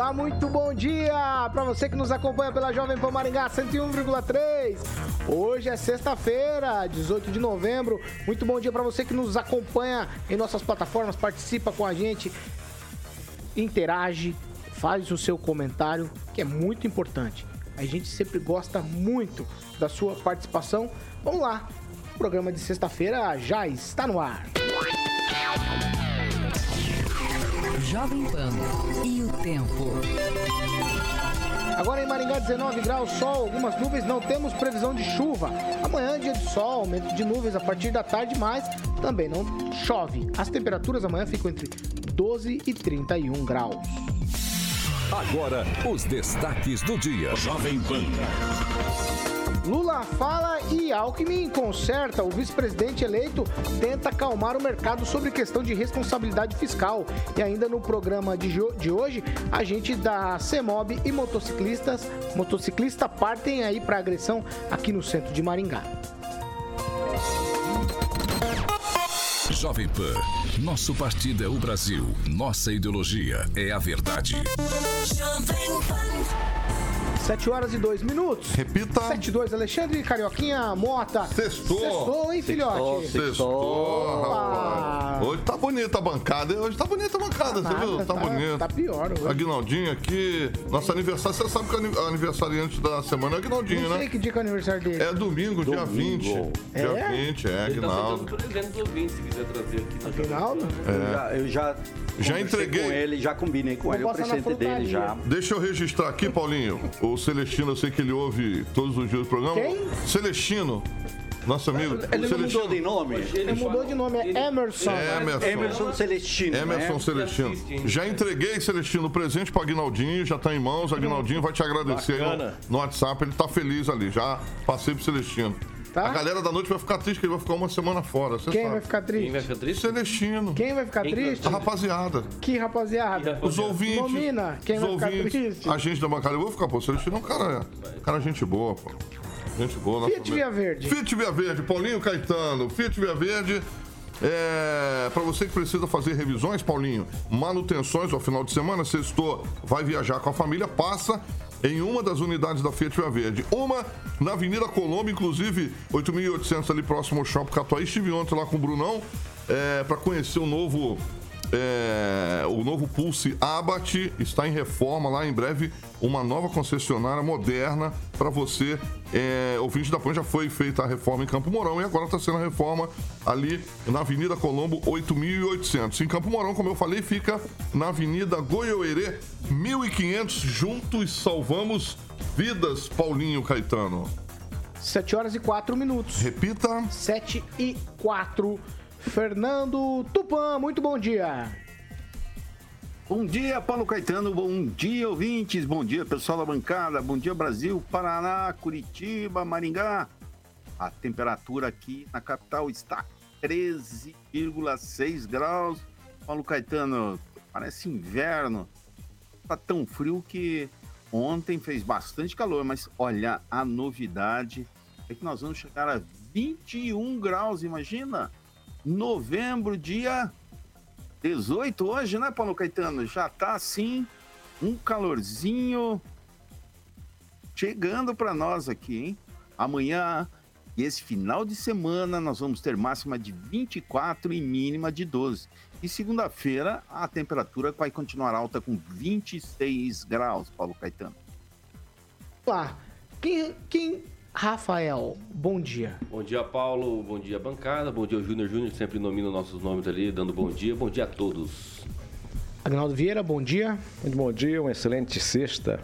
Olá, muito bom dia para você que nos acompanha pela Jovem Pan Maringá 101,3. Hoje é sexta-feira, 18 de novembro. Muito bom dia para você que nos acompanha em nossas plataformas, participa com a gente, interage, faz o seu comentário, que é muito importante. A gente sempre gosta muito da sua participação. Vamos lá. O programa de sexta-feira já está no ar. Jovem Pan e o tempo. Agora em Maringá, 19 graus, sol, algumas nuvens, não temos previsão de chuva. Amanhã, dia de sol, aumento de nuvens a partir da tarde, mas também não chove. As temperaturas amanhã ficam entre 12 e 31 graus. Agora, os destaques do dia. Jovem Pan. Lula fala e Alckmin conserta. O vice-presidente eleito tenta acalmar o mercado sobre questão de responsabilidade fiscal. E ainda no programa de, de hoje, a gente da CEMOB e motociclistas, motociclista partem aí para agressão aqui no centro de Maringá. Jovem Pan. Nosso partido é o Brasil. Nossa ideologia é a verdade. Jovem Pan. 7 horas e 2 minutos. Repita. 7 e 2, Alexandre Carioquinha Mota. Sextou. Sextou, hein, filhote? Sextou, sextou rapaz. Hoje tá bonita a bancada. Hoje tá bonita a bancada, tá você viu? Tá, tá bonito. Tá pior hoje. Aguinaldinho aqui. Nosso aniversário, você sabe que o aniversariante da semana é Aguinaldinho, né? Não sei que dia que é o aniversário dele. É domingo, domingo. dia 20. É? Dia 20, é, Aguinaldo. Ele tá presente do ouvinte, se quiser trazer aqui. Aguinaldo? É. Eu já, já entreguei. com ele, já combinei com ele o presente dele já. Deixa eu registrar aqui, Paulinho. O Celestino, eu sei que ele ouve todos os dias o programa. Quem? Celestino. Nosso amigo. Ele não mudou de nome? Ele mudou de nome, é Emerson. Emerson. Emerson Celestino. Emerson né? Celestino. Já entreguei, Celestino, o presente para Aguinaldinho, já está em mãos. Aguinaldinho vai te agradecer aí no, no, WhatsApp. Ele está feliz ali. Já passei pro Celestino. Tá? A galera da noite vai ficar triste, que ele vai ficar uma semana fora. Quem sabe. vai ficar triste? Quem vai ficar triste? Celestino. Quem vai ficar Quem triste? A rapaziada. Que rapaziada? Os ouvintes. Domina. Quem vai ouvintes, ficar triste? A gente da bancada. Eu vou ficar, pô. Celestino é um cara, cara gente boa, pô. Gente boa. Fiat Via Verde. Fiat Via Verde. Paulinho Caetano. Fiat Via Verde. É, para você que precisa fazer revisões, Paulinho, manutenções ao final de semana, sextou, vai viajar com a família, passa em uma das unidades da Fiat Via Verde. Uma na Avenida Colombo, inclusive 8.800 ali próximo ao Shopping Catuaí. Estive ontem lá com o Brunão é, para conhecer o novo é, o novo Pulse Abate está em reforma lá em breve, uma nova concessionária moderna para você. É, ouvinte da PAN já foi feita a reforma em Campo Mourão e agora está sendo a reforma ali na Avenida Colombo 8800. Em Campo Mourão, como eu falei, fica na Avenida Goiôerê 1500. Juntos salvamos vidas, Paulinho Caetano. 7 horas e 4 minutos. Repita. 7 e 4 minutos. Fernando Tupan, muito bom dia. Bom dia, Paulo Caetano. Bom dia, ouvintes. Bom dia, pessoal da bancada. Bom dia, Brasil, Paraná, Curitiba, Maringá. A temperatura aqui na capital está 13,6 graus. Paulo Caetano, parece inverno. Tá tão frio que ontem fez bastante calor, mas olha, a novidade é que nós vamos chegar a 21 graus, imagina? Novembro, dia 18 hoje, né, Paulo Caetano? Já tá assim, um calorzinho chegando para nós aqui, hein? Amanhã e esse final de semana nós vamos ter máxima de 24 e mínima de 12. E segunda-feira a temperatura vai continuar alta com 26 graus, Paulo Caetano. Lá, quem, quem Rafael, bom dia. Bom dia, Paulo. Bom dia, bancada. Bom dia, Júnior Júnior, sempre nomina nossos nomes ali, dando bom dia. Bom dia a todos. Agnaldo Vieira, bom dia. Muito bom dia, uma excelente sexta.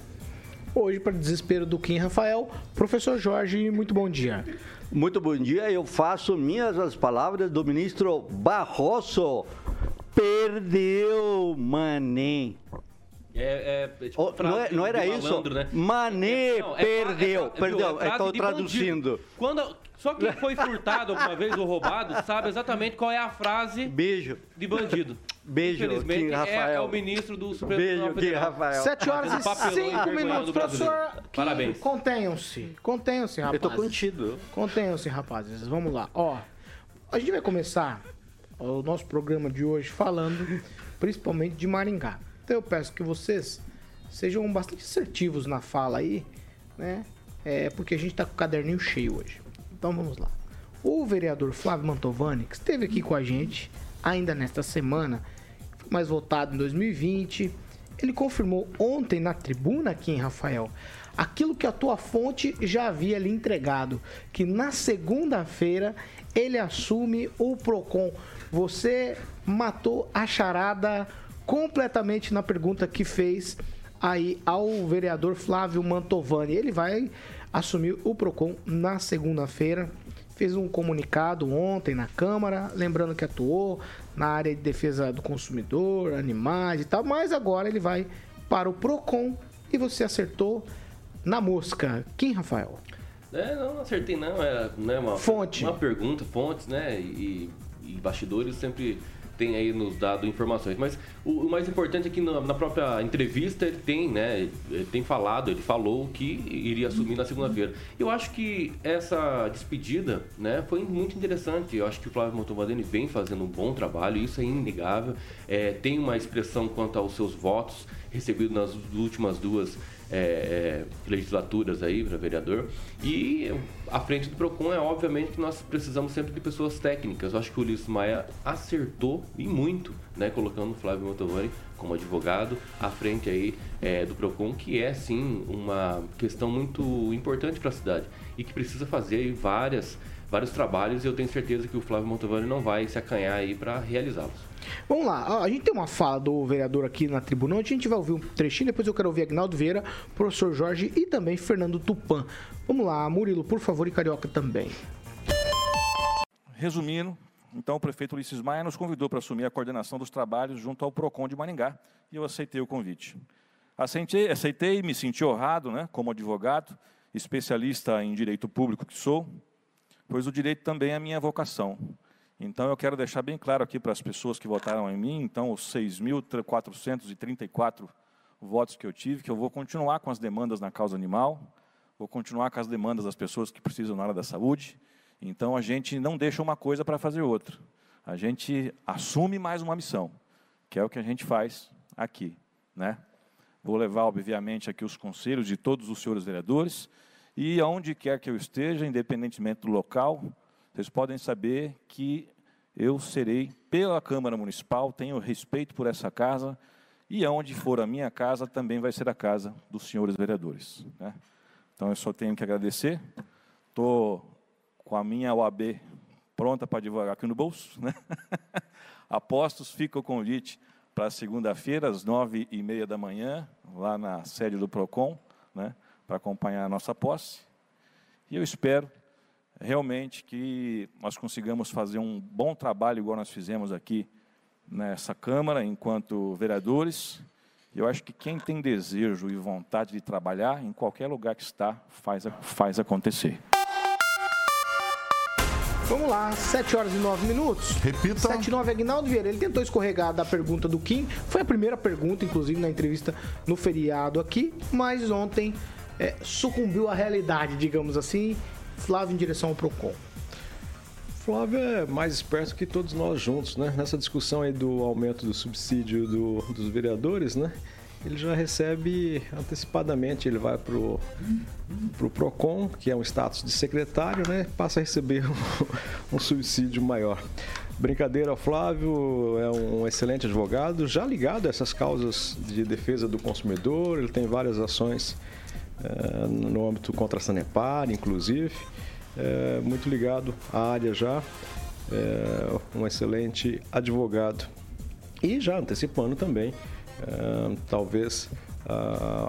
Hoje, para desespero do Kim Rafael, professor Jorge, muito bom dia. Muito bom dia, eu faço minhas as palavras do ministro Barroso. Perdeu, mané. É, é, tipo, Oh, não, é- não era isso? né? Mané Não, é perdeu, é perdeu. viu? É Estou traduzindo. Quando, só quem foi furtado alguma vez ou roubado sabe exatamente qual é a frase Beijo. de bandido. Beijo, Infelizmente, Kim é, Rafael. é o ministro do Supremo Beijo, Kim. Rafael. 7 horas e papelão 5 envergonhando minutos. Professor, Parabéns. contenham-se. Contenham-se, rapazes. Eu tô contido. Contenham-se, rapazes. Vamos lá. Ó, a gente vai começar o nosso programa de hoje falando principalmente de Maringá. Então eu peço que vocês sejam bastante assertivos na fala aí, né? É, porque a gente tá com o caderninho cheio hoje. Então vamos lá. O vereador Flávio Mantovani, que esteve aqui com a gente ainda nesta semana, foi mais votado em 2020, ele confirmou ontem na tribuna aqui em Rafael aquilo que a tua fonte já havia lhe entregado, que na segunda-feira ele assume o Procon. Você matou a charada completamente na pergunta que fez aí ao vereador Flávio Mantovani. Ele vai assumir o Procon na segunda-feira. Fez um comunicado ontem na Câmara, lembrando que atuou na área de defesa do consumidor, animais e tal, mas agora ele vai para o Procon e você acertou na mosca. Quem, Rafael? É, não, não acertei não. É né, uma, Fonte. Uma pergunta, fontes, né? E, e bastidores sempre tem aí nos dado informações. Mas o, o mais importante é que na, na própria entrevista ele tem, né? Ele tem falado, ele falou que iria assumir na segunda-feira. Eu acho que essa despedida, né, foi muito interessante. Eu acho que o Flávio Montovadini vem fazendo um bom trabalho, isso é inegável. É, tem uma expressão quanto aos seus votos recebidos nas últimas duas é, é, legislaturas aí para vereador. E à frente do PROCON é obviamente que nós precisamos sempre de pessoas técnicas. Eu acho que o Ulisses Maia acertou e muito, né? Colocando o Flávio Mantovani como advogado à frente aí é, do PROCON, que é sim uma questão muito importante para a cidade e que precisa fazer aí várias, vários trabalhos e eu tenho certeza que o Flávio Mantovani não vai se acanhar aí para realizá-los. Vamos lá, a gente tem uma fala do vereador aqui na tribuna, a gente vai ouvir um trechinho, depois eu quero ouvir Agnaldo Vieira, professor Jorge e também Fernando Tupan. Vamos lá, Murilo, por favor, e Carioca também. Resumindo, então o prefeito Ulisses Maia nos convidou para assumir a coordenação dos trabalhos junto ao PROCON de Maringá e eu aceitei o convite. Aceitei, aceitei me senti honrado, né, como advogado, especialista em direito público que sou, pois o direito também é a minha vocação. Então eu quero deixar bem claro aqui para as pessoas que votaram em mim, então os 6.434 votos que eu tive, que eu vou continuar com as demandas na causa animal, vou continuar com as demandas das pessoas que precisam na área da saúde. Então a gente não deixa uma coisa para fazer outra. A gente assume mais uma missão, que é o que a gente faz aqui, né? Vou levar, obviamente, aqui os conselhos de todos os senhores vereadores e aonde quer que eu esteja, independentemente do local, vocês podem saber que eu serei pela Câmara Municipal, tenho respeito por essa casa e aonde for a minha casa também vai ser a casa dos senhores vereadores. Né? Então eu só tenho que agradecer. Estou com a minha OAB pronta para advogar aqui no bolso. Né? Apostos, fica o convite para segunda-feira, às nove e meia da manhã, lá na sede do PROCON, né? para acompanhar a nossa posse. E eu espero realmente que nós consigamos fazer um bom trabalho, igual nós fizemos aqui nessa Câmara, enquanto vereadores. Eu acho que quem tem desejo e vontade de trabalhar, em qualquer lugar que está, faz, faz acontecer. Vamos lá, 7 horas e 9 minutos. Repita. 7 e 9, Agnaldo Vieira. Ele tentou escorregar da pergunta do Kim. Foi a primeira pergunta, inclusive, na entrevista no feriado aqui. Mas ontem é, sucumbiu à realidade, digamos assim. Flávio em direção ao PROCON. Flávio é mais esperto que todos nós juntos, né? Nessa discussão aí do aumento do subsídio do- dos vereadores, né? Ele já recebe antecipadamente, ele vai pro, pro PROCON, que é um status de secretário, né? Passa a receber um, um subsídio maior. Brincadeira, Flávio é um excelente advogado, já ligado a essas causas de defesa do consumidor, ele tem várias ações no âmbito contra a Sanepar, inclusive, eh, muito ligado à área já, eh, um excelente advogado. E já antecipando também, talvez,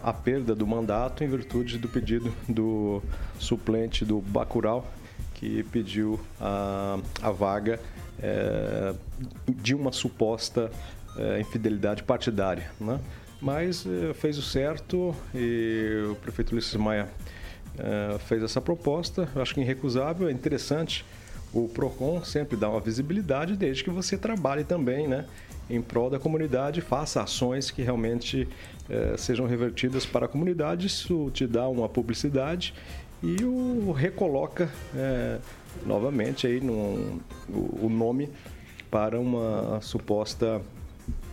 a perda do mandato em virtude do pedido do suplente do Bacurau, que pediu a, a vaga eh, de uma suposta eh, infidelidade partidária. Né? Mas eh, fez o certo e o prefeito Ulisses Maia eh, fez essa proposta. Eu acho que irrecusável, é interessante. O PROCON sempre dá uma visibilidade desde que você trabalhe também, né? Em prol da comunidade, faça ações que realmente eh, sejam revertidas para a comunidade. Isso te dá uma publicidade e o recoloca novamente aí no, o, o nome para uma suposta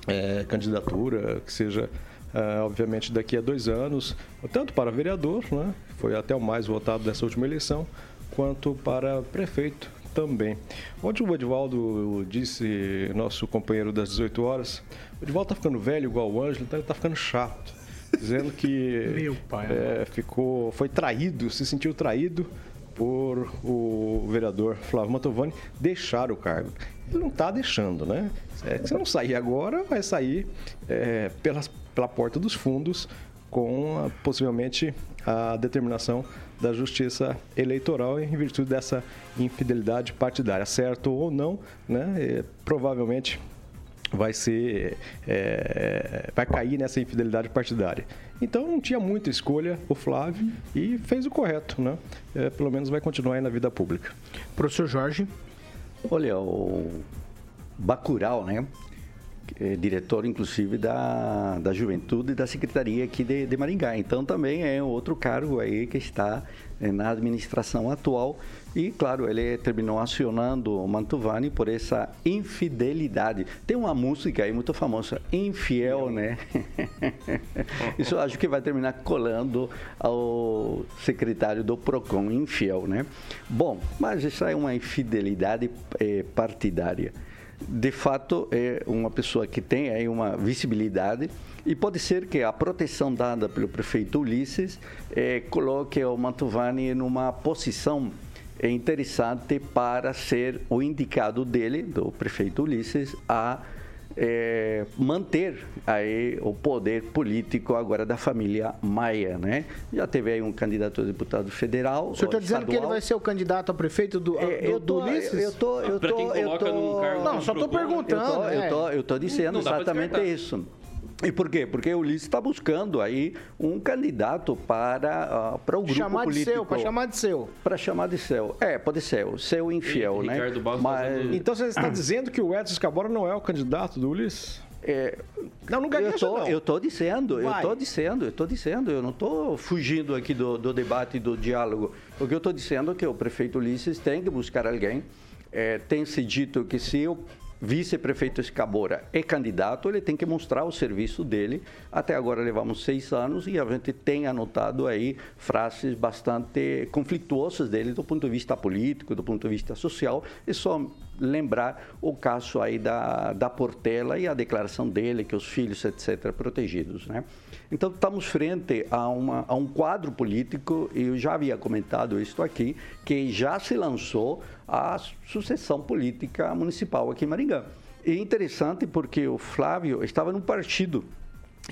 eh, candidatura que seja eh, obviamente daqui a dois anos, tanto para vereador, né, foi até o mais votado dessa última eleição, quanto para prefeito também. Ontem o Edivaldo disse, nosso companheiro das 18 horas, o Edivaldo está ficando velho igual o Ângelo, então ele está ficando chato. Dizendo que Meu pai, é, ficou, foi traído, se sentiu traído por o vereador Flávio Mantovani deixar o cargo. Ele não está deixando, né? É, se não sair agora, vai sair é, pelas, pela porta dos fundos com a, possivelmente a determinação da Justiça Eleitoral em virtude dessa infidelidade partidária, certo ou não, né? É, provavelmente vai ser é, vai cair nessa infidelidade partidária. Então não tinha muita escolha o Flávio e fez o correto, né? É, pelo menos vai continuar aí na vida pública. Professor Jorge. Olha, o Bacurau, né? É diretor, inclusive, da, da Juventude e da Secretaria aqui de, de Maringá. Então, também é outro cargo aí que está é, na administração atual. E, claro, ele terminou acionando o Mantovani por essa infidelidade. Tem uma música aí muito famosa, Infiel, né? Isso acho que vai terminar colando ao secretário do PROCON, Infiel, né? Bom, mas isso é uma infidelidade é, partidária de fato é uma pessoa que tem aí uma visibilidade e pode ser que a proteção dada pelo prefeito Ulisses é, coloque o Mantovani numa posição interessante para ser o indicado dele, do prefeito Ulisses, a é, manter aí o poder político agora da família Maia, né? Já teve aí um candidato a deputado federal. O senhor está dizendo que ele vai ser o candidato a prefeito do, é, do, eu tô, do Ulisses? Eu tô, eu tô, eu tô, não, só estou perguntando. Eu tô, é. eu tô, eu tô dizendo exatamente isso. E por quê? Porque o Ulisses está buscando aí um candidato para, uh, para o grupo chamar político. De seu, para chamar de seu. Para chamar de seu. É, pode ser, o seu infiel, E né? Ricardo Barros Mas, fazendo- Então você está dizendo que o Edson Escabora não é o candidato do Ulisses? é, Não, não eu tô, não. eu tô dizendo, eu tô dizendo, eu tô dizendo, eu não tô fugindo aqui do, do debate e do diálogo. O que eu tô dizendo é que o prefeito Ulisses tem que buscar alguém. É, tem se dito que se o vice-prefeito Escabora é candidato, ele tem que mostrar o serviço dele. Até agora levamos seis anos e a gente tem anotado aí frases bastante conflituosas dele do ponto de vista político, do ponto de vista social. É só lembrar o caso aí da, da Portela e a declaração dele que os filhos, etc., protegidos, né? Então, estamos frente a, uma, a um quadro político, e eu já havia comentado isso aqui, que já se lançou a sucessão política municipal aqui em Maringá. E é interessante porque o Flávio estava num partido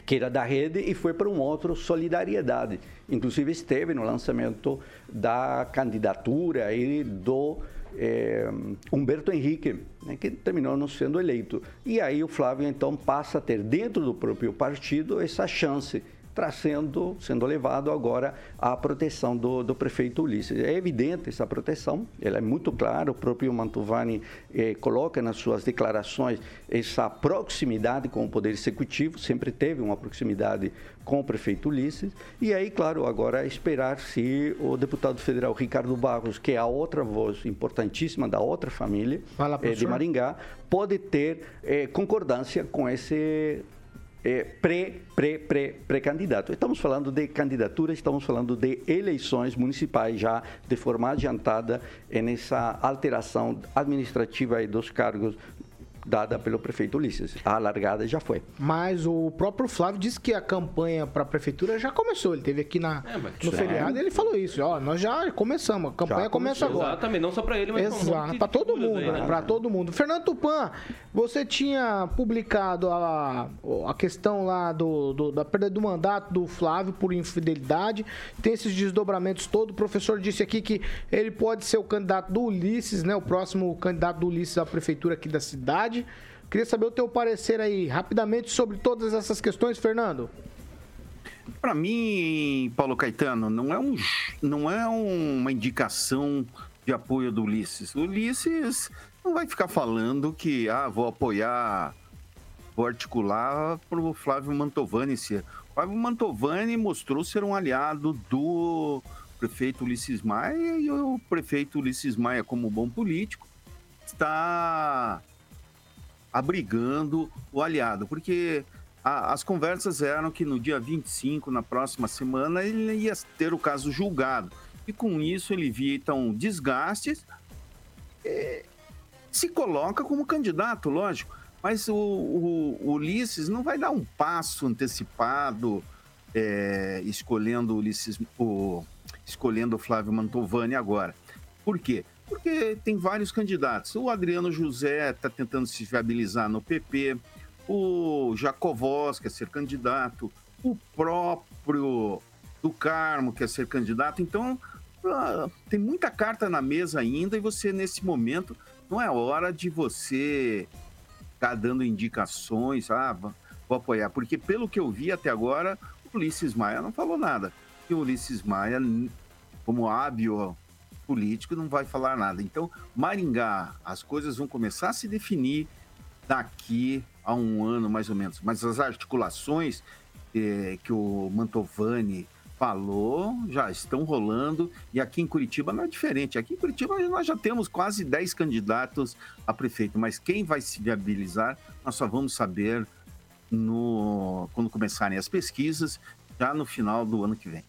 que era da rede e foi para um outro Solidariedade. Inclusive esteve no lançamento da candidatura aí do eh, Humberto Henrique, né, que terminou não sendo eleito. E aí o Flávio então passa a ter dentro do próprio partido essa chance trazendo, sendo levado agora à proteção do, do prefeito Ulisses. É evidente essa proteção, ela é muito clara, o próprio Mantovani eh, coloca nas suas declarações essa proximidade com o Poder Executivo, sempre teve uma proximidade com o prefeito Ulisses, e aí, claro, agora é esperar se o deputado federal Ricardo Barros, que é a outra voz importantíssima da outra família eh, de. Maringá, pode ter eh, concordância com esse é, pré, pré, pré, pré-candidato. Estamos falando de candidatura, estamos falando de eleições municipais já de forma adiantada e nessa alteração administrativa dos cargos dada pelo prefeito Ulisses. A largada já foi. Mas o próprio Flávio disse que a campanha para a prefeitura já começou. Ele teve aqui na, É, mas- no feriado e ele falou isso. Ó, nós já começamos, a campanha Já começa agora. Exatamente, não só para ele, mas um Exato, para todo mundo, aí, né? Para todo mundo. Fernando Tupan, você tinha publicado a, a questão lá do, do- da perda do mandato do Flávio por infidelidade. Tem esses desdobramentos todos. O professor disse aqui que ele pode ser o candidato do Ulisses, né? O próximo candidato do Ulisses à prefeitura aqui da cidade. Queria saber o teu parecer aí, rapidamente, sobre todas essas questões, Fernando. Para mim, Paulo Caetano, não é, um, não é uma indicação de apoio do Ulisses. O Ulisses não vai ficar falando que, ah, vou apoiar, vou articular para o Flávio Mantovani ser. Flávio Mantovani mostrou ser um aliado do prefeito Ulisses Maia e o prefeito Ulisses Maia, como bom político, está abrigando o aliado, porque a, as conversas eram que no dia 25, na próxima semana, ele ia ter o caso julgado. E com isso ele via então desgastes, e se coloca como candidato, lógico. Mas o, o, o Ulisses não vai dar um passo antecipado é, escolhendo o Ulisses, o, escolhendo o Flávio Mantovani agora. Por quê? Porque tem vários candidatos. O Adriano José está tentando se viabilizar no PP, o Jacovós quer ser candidato, o próprio do Carmo quer ser candidato. Então, ah, tem muita carta na mesa ainda e você, nesse momento, não é hora de você ficar dando indicações, ah, vou apoiar. Porque, pelo que eu vi até agora, o Ulisses Maia não falou nada. E o Ulisses Maia, como hábil político, não vai falar nada. Então, Maringá, as coisas vão começar a se definir daqui a um ano, mais ou menos. Mas as articulações eh, que o Mantovani falou já estão rolando e aqui em Curitiba não é diferente. Aqui em Curitiba nós já temos quase 10 candidatos a prefeito, mas quem vai se viabilizar nós só vamos saber no, quando começarem as pesquisas, já no final do ano que vem.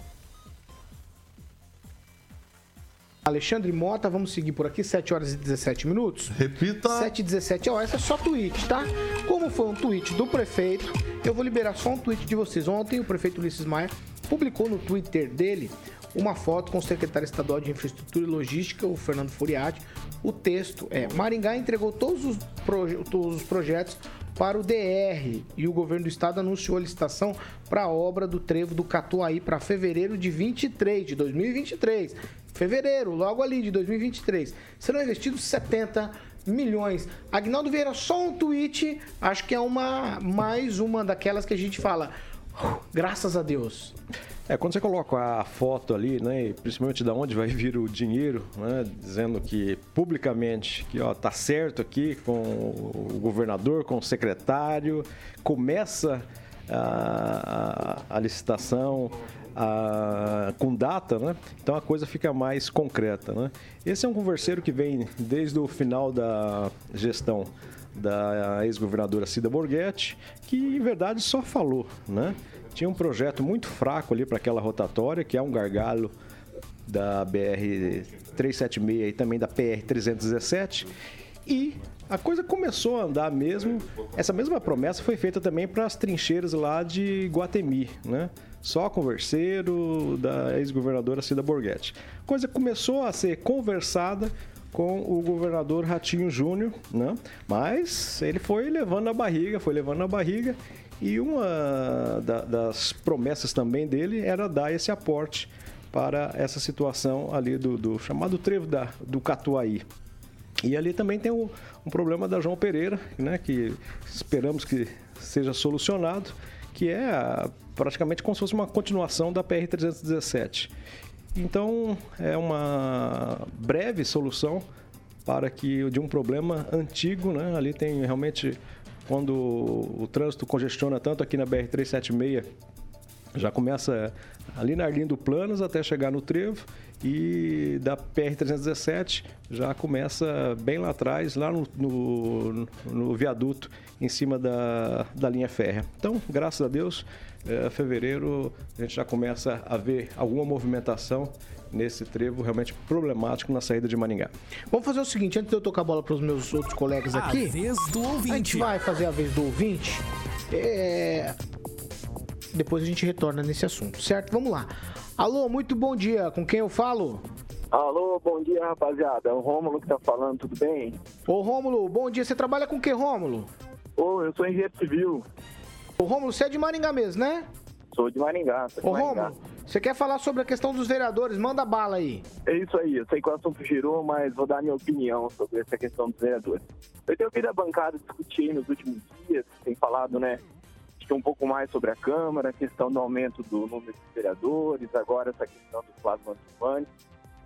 Alexandre Mota, vamos seguir por aqui, 7 horas e 17 minutos. Repita. 7 e 17, ó, essa é só tweet, tá? Como foi um tweet do prefeito, eu vou liberar só um tweet de vocês. Ontem o prefeito Ulisses Maia publicou no Twitter dele uma foto com o secretário estadual de Infraestrutura e Logística, o Fernando Furiati. O texto é: Maringá entregou todos os, proje todos os projetos para o DR e o governo do estado anunciou a licitação para a obra do trevo do Catuaí para fevereiro de 23, de 2023. Fevereiro, logo ali de 2023. Serão investidos 70 milhões. Agnaldo Vieira, só um tweet, acho que é uma mais uma daquelas que a gente fala. "Uh, Graças a Deus. É, quando você coloca a foto ali, né, principalmente da onde vai vir o dinheiro, né, dizendo que publicamente que ó, tá certo aqui com o governador, com o secretário, começa a, a- a licitação a- com data, né? Então a coisa fica mais concreta, né? Esse é um converseiro que vem desde o final da gestão da ex-governadora Cida Borghetti, que em verdade só falou, né? Tinha um projeto muito fraco ali para aquela rotatória, que é um gargalo da BR 376 e também da PR 317. E a coisa começou a andar mesmo. Essa mesma promessa foi feita também para as trincheiras lá de Guatemi, né? Só converseiro da ex-governadora Cida Borghetti. A coisa começou a ser conversada com o governador Ratinho Júnior, né? Mas ele foi levando na barriga, foi levando na barriga. E uma da- das promessas também dele era dar esse aporte para essa situação ali do, do chamado trevo da, do Catuaí. E ali também tem um, um problema da João Pereira, né, que esperamos que seja solucionado, que é a- praticamente como se fosse uma continuação da PR-317. Então, é uma breve solução para que de um problema antigo, né? Ali tem realmente quando o trânsito congestiona tanto aqui na BR-376, já começa ali na Arlindo Planos até chegar no Trevo e da PR-317 já começa bem lá atrás, lá no, no, no viaduto em cima da, da linha férrea. Então, graças a Deus, eh, fevereiro a gente já começa a ver alguma movimentação nesse trevo realmente problemático na saída de Maringá. Vamos fazer o seguinte, antes de eu tocar a bola para os meus outros colegas A aqui. vez do A gente ouvinte. vai fazer a vez do ouvinte. É, Depois a gente retorna nesse assunto, certo? Vamos lá. Alô, muito bom dia. Com quem eu falo? Alô, bom dia, rapaziada. É o Rômulo que tá falando, tudo bem? Ô, Rômulo, bom dia. Você trabalha com o que, Rômulo? Ô, eu sou engenheiro civil, Ô, Rômulo, você é de Maringá mesmo, né? sou de Maringá. Sou de Ô, Maringá. Rômulo, Você quer falar sobre a questão dos vereadores? Manda bala aí. É isso aí, eu sei que o assunto girou, mas vou dar minha opinião sobre essa questão dos vereadores. Eu tenho ouvido a bancada discutir nos últimos dias, tem falado, né, um pouco mais sobre a Câmara, a questão do aumento do número de vereadores, agora essa questão do Flávio Mantovani.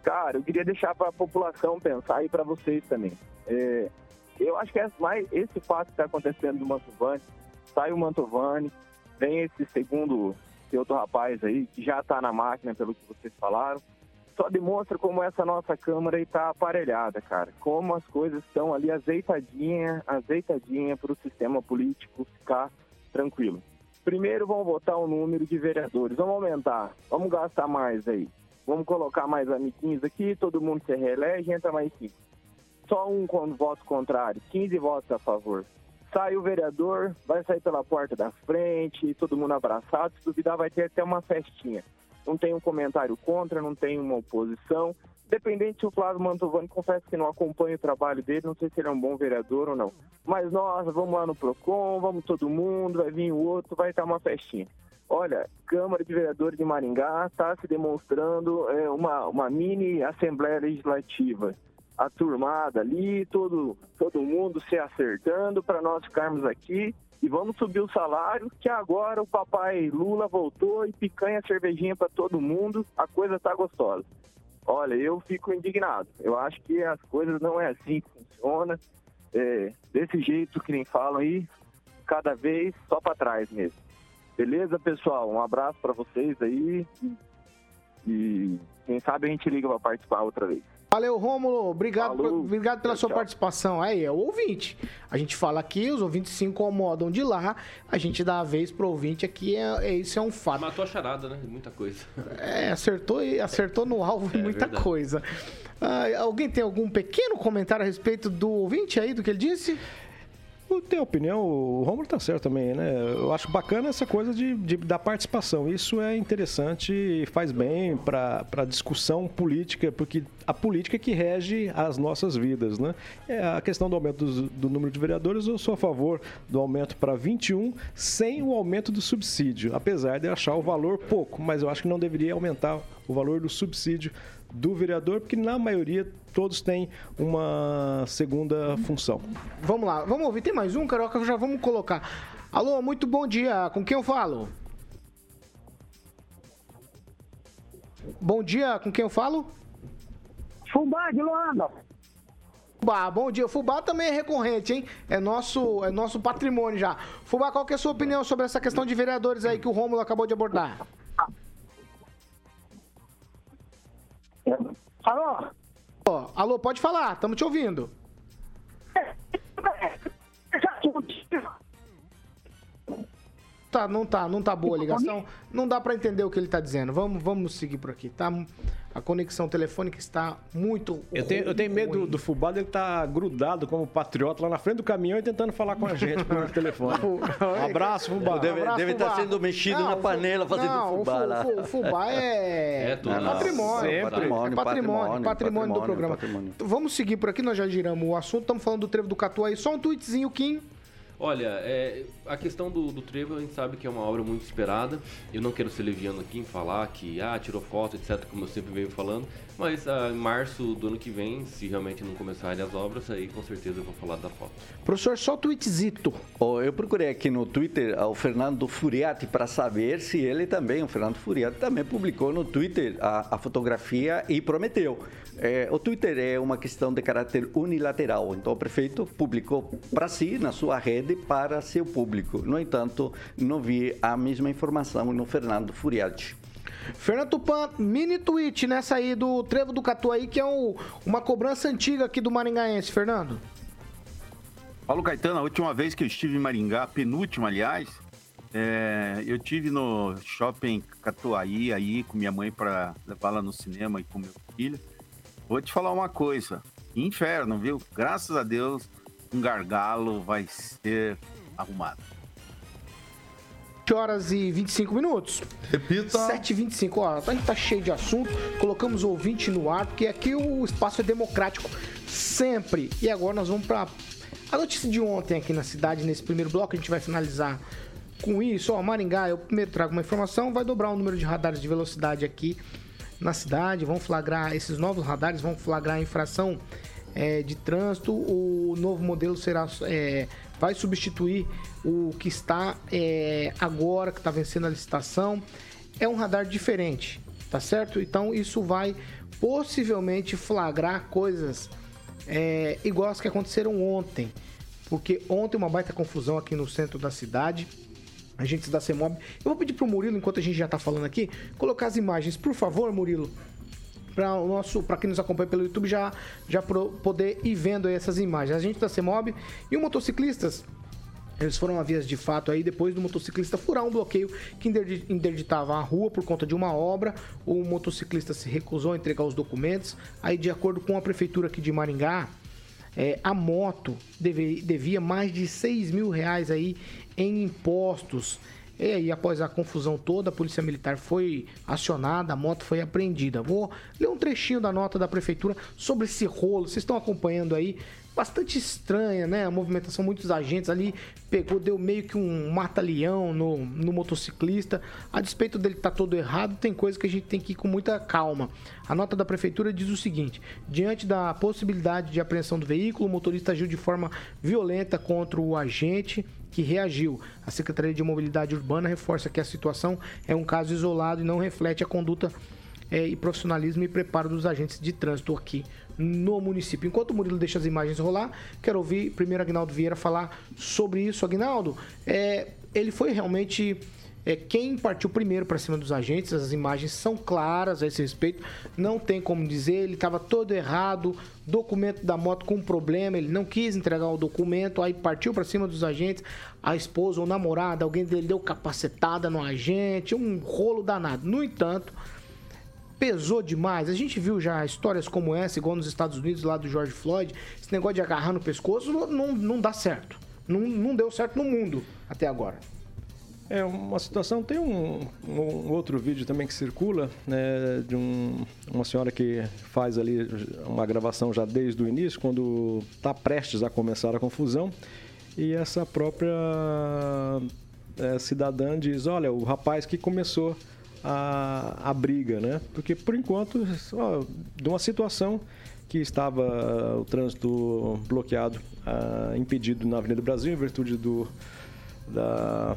Cara, eu queria deixar para a população pensar e para vocês também. É, eu acho que é mais esse fato que está acontecendo do Mantovani, sai o Mantovani, vem esse segundo, esse outro rapaz aí, que já está na máquina, pelo que vocês falaram, só demonstra como essa nossa Câmara está aparelhada, cara. Como as coisas estão ali azeitadinha, azeitadinha para o sistema político ficar tranquilo. Primeiro vamos votar o número de vereadores, vamos aumentar, vamos gastar mais aí. Vamos colocar mais amiguinhos aqui, todo mundo se reelege, entra mais cinco. Só um com voto contrário, 15 votos a favor. Sai o vereador, vai sair pela porta da frente, todo mundo abraçado, se duvidar vai ter até uma festinha. Não tem um comentário contra, não tem uma oposição. Dependente o Flávio Mantovani, confesso que não acompanho o trabalho dele, não sei se ele é um bom vereador ou não. Mas nós, vamos lá no PROCON, vamos todo mundo, vai vir o outro, vai estar uma festinha. Olha, Câmara de Vereadores de Maringá está se demonstrando é, uma, uma mini Assembleia Legislativa. A turmada ali, todo, todo mundo se acertando para nós ficarmos aqui e vamos subir o salário, que agora o papai Lula voltou e picanha cervejinha para todo mundo, a coisa tá gostosa. Olha, eu fico indignado. Eu acho que as coisas não é assim que funciona. É, desse jeito que nem falam aí, cada vez só para trás mesmo. Beleza, pessoal? Um abraço para vocês aí. E quem sabe a gente liga para participar outra vez. Valeu, Rômulo. Obrigado, Falou. por- obrigado pela Tchau, sua tchau. participação. Aí, é o ouvinte. A gente fala aqui, os ouvintes se incomodam de lá, a gente dá a vez pro ouvinte aqui, é, é- isso é um fato. Matou a charada, né? Muita coisa. É, acertou, e- acertou no alvo É muita verdade. coisa. Ah, alguém tem algum pequeno comentário a respeito do ouvinte aí, do que ele disse? Tenho opinião, o Romulo tá certo também, né? Eu acho bacana essa coisa de, de- da participação. Isso é interessante e faz bem para a discussão política, porque a política é que rege as nossas vidas, né? É a questão do aumento dos- do, número de vereadores, eu sou a favor do aumento para 21, sem o aumento do subsídio, apesar de achar o valor pouco, mas eu acho que não deveria aumentar o valor do subsídio do vereador, porque na maioria todos têm uma segunda função. Vamos lá, vamos ouvir. Tem mais um, Carioca? Já vamos colocar. Alô, muito bom dia. Com quem eu falo? Bom dia, com quem eu falo? Fubá de Luanda. Fubá, bom dia. Fubá também é recorrente, hein? É nosso, é nosso patrimônio já. Fubá, qual que é a sua opinião sobre essa questão de vereadores aí que o Rômulo acabou de abordar? Alô? Alô, pode falar, estamos te ouvindo. Tá, não tá, não tá boa a ligação. Não dá pra entender o que ele tá dizendo. Vamos, vamos seguir por aqui, tá? A conexão telefônica está muito Eu tenho, eu tenho medo ruim. do, do fubá dele estar grudado como patriota lá na frente do caminhão e tentando falar com a gente por telefone. Um abraço, fubá. Deve- Abraço, deve estar Fubá. sendo mexido Não, na panela fazendo não, fubá lá. O fubá é, É tudo. Não. patrimônio. Sempre. É patrimônio, patrimônio, patrimônio, do programa. patrimônio. Vamos seguir por aqui, nós já giramos o assunto, estamos falando do trevo do Catu aí. Só um tweetzinho, Kim. Olha, é, a questão do, do trevo a gente sabe que é uma obra muito esperada. Eu não quero ser leviano aqui em falar que ah, tirou foto, etc., como eu sempre venho falando. Mas ah, em março do ano que vem, se realmente não começarem as obras, aí com certeza eu vou falar da foto. Professor, só tweetzito. Oh, eu procurei aqui no Twitter o Fernando Furiati para saber se ele também, o Fernando Furiati, também publicou no Twitter a, a fotografia e prometeu. É, o Twitter é uma questão de caráter unilateral, então o prefeito publicou para si, na sua rede, para seu público. No entanto, não vi a mesma informação no Fernando Furiati. Fernando Tupan, mini tweet nessa aí do trevo do Catu aí, que é um- uma cobrança antiga aqui do Maringaense, Fernando. Paulo Caetano, a última vez que eu estive em Maringá, penúltima, aliás, é, eu tive no shopping Catuaí aí com minha mãe para levá-la no cinema e com meu filho. Vou te falar uma coisa, inferno, viu? Graças a Deus, um gargalo vai ser arrumado. 7 horas e 25 minutos. Repita. 7 e 25 ó, a gente tá cheio de assunto, colocamos o ouvinte no ar, porque aqui o espaço é democrático sempre. E agora nós vamos pra a notícia de ontem aqui na cidade, nesse primeiro bloco, a gente vai finalizar com isso, ó, Maringá, eu primeiro trago uma informação, vai dobrar o número de radares de velocidade aqui na cidade, vão flagrar, esses novos radares vão flagrar a infração é, de trânsito, o novo modelo será, é, vai substituir o que está é, agora, que está vencendo a licitação, é um radar diferente, tá certo? Então isso vai possivelmente flagrar coisas é, igual as que aconteceram ontem. Porque ontem uma baita confusão aqui no centro da cidade. Agentes da CEMOB. Eu vou pedir pro Murilo, enquanto a gente já tá falando aqui, colocar as imagens, por favor, Murilo. Para o nosso, para quem nos acompanha pelo YouTube já já pro, poder ir vendo essas imagens. A gente da CEMOB e o motociclistas eles foram a vias de fato aí depois do motociclista furar um bloqueio que interditava a rua por conta de uma obra. O motociclista se recusou a entregar os documentos. Aí, de acordo com a prefeitura aqui de Maringá, é, a moto deve, devia mais de 6 mil reais aí em impostos. E aí, após a confusão toda, a Polícia Militar foi acionada, a moto foi apreendida. Vou ler um trechinho da nota da Prefeitura sobre esse rolo. Vocês estão acompanhando aí bastante estranha, né? A movimentação, muitos agentes ali pegou, deu meio que um mata-leão no, no motociclista. A despeito dele estar tá todo errado, tem coisa que a gente tem que ir com muita calma. A nota da prefeitura diz o seguinte: diante da possibilidade de apreensão do veículo, o motorista agiu de forma violenta contra o agente que reagiu. A Secretaria de Mobilidade Urbana reforça que a situação é um caso isolado e não reflete a conduta é, e profissionalismo e preparo dos agentes de trânsito aqui no município. Enquanto o Murilo deixa as imagens rolar, quero ouvir primeiro Agnaldo Vieira falar sobre isso. Agnaldo, é, ele foi realmente é, quem partiu primeiro para cima dos agentes. As imagens são claras a esse respeito. Não tem como dizer, ele estava todo errado. Documento da moto com problema, ele não quis entregar o documento, aí partiu para cima dos agentes. A esposa ou namorada, alguém dele deu capacetada no agente, um rolo danado. No entanto, pesou demais. A gente viu já histórias como essa, igual nos Estados Unidos, lá do George Floyd. Esse negócio de agarrar no pescoço não, não dá certo. Não, não deu certo no mundo até agora. É uma situação. Tem um, um outro vídeo também que circula, né, de um, uma senhora que faz ali uma gravação já desde o início, quando está prestes a começar a confusão. E essa própria é, cidadã diz: Olha, o rapaz que começou a, a briga, né? Porque por enquanto, ó, de uma situação que estava o trânsito bloqueado, uh, impedido na Avenida Brasil, em virtude do, da,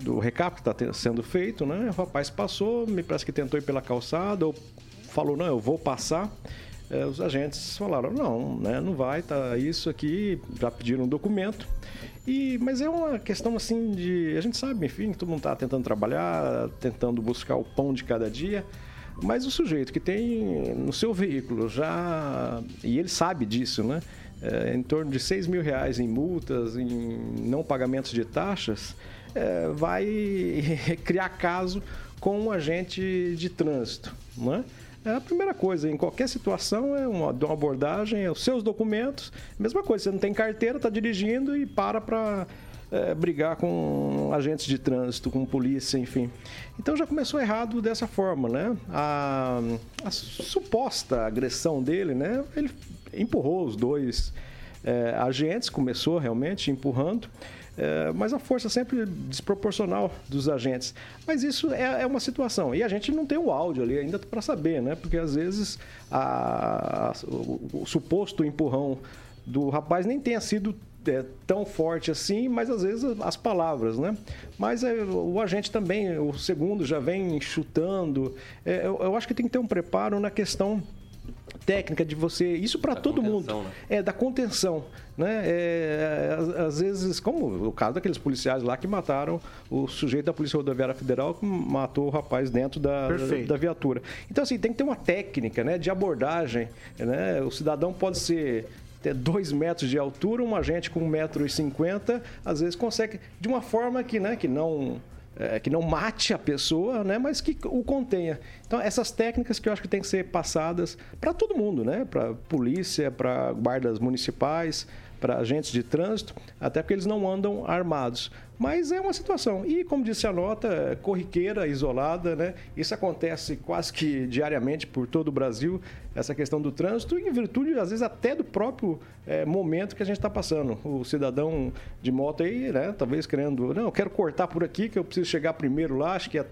do recap que está sendo feito, né? O rapaz passou, me parece que tentou ir pela calçada, ou falou, não, eu vou passar. É, os agentes falaram, não, né, não vai, tá isso aqui, já pediram um documento. E, mas é uma questão assim de. A gente sabe, enfim, todo mundo está tentando trabalhar, tentando buscar o pão de cada dia. Mas o sujeito que tem no seu veículo já. E ele sabe disso, né? É, em torno de 6 mil reais em multas, em não pagamentos de taxas, é, vai criar caso com um agente de trânsito, né? É a primeira coisa, em qualquer situação, é uma, uma abordagem, é os seus documentos. Mesma coisa, você não tem carteira, está dirigindo e para para é, brigar com agentes de trânsito, com polícia, enfim. Então já começou errado dessa forma, né? A, a suposta agressão dele, né? Ele empurrou os dois é, agentes, começou realmente empurrando. É, mas a força sempre desproporcional dos agentes. Mas isso é, é, uma situação. E a gente não tem o áudio ali ainda para saber, né? Porque às vezes a, o, o, suposto empurrão do rapaz nem tenha sido é, tão forte assim, mas às vezes as palavras, né? Mas é, o agente também, o segundo, já vem chutando. É, eu, eu acho que tem que ter um preparo na questão técnica de você. Isso para todo mundo. Né? É, da contenção. Né? É, às vezes, como o caso daqueles policiais lá que mataram o sujeito da Polícia Rodoviária Federal que matou o rapaz dentro da, da viatura. Então, assim, tem que ter uma técnica né, de abordagem. Né? O cidadão pode ser ter dois metros de altura, um agente com 1,50m, às vezes consegue, de uma forma que, né, que não é, que não mate a pessoa, né, mas que o contenha. Então, essas técnicas que eu acho que tem que ser passadas para todo mundo, né, para polícia, para guardas municipais, para agentes de trânsito, até porque eles não andam armados. Mas é uma situação. E, como disse a nota, corriqueira, isolada, né? Isso acontece quase que diariamente por todo o Brasil. essa questão do trânsito em virtude, às vezes, até do próprio é, momento que a gente está passando. O cidadão de moto aí, né, talvez querendo, não, eu quero cortar por aqui, que eu preciso chegar primeiro lá, acho que ia,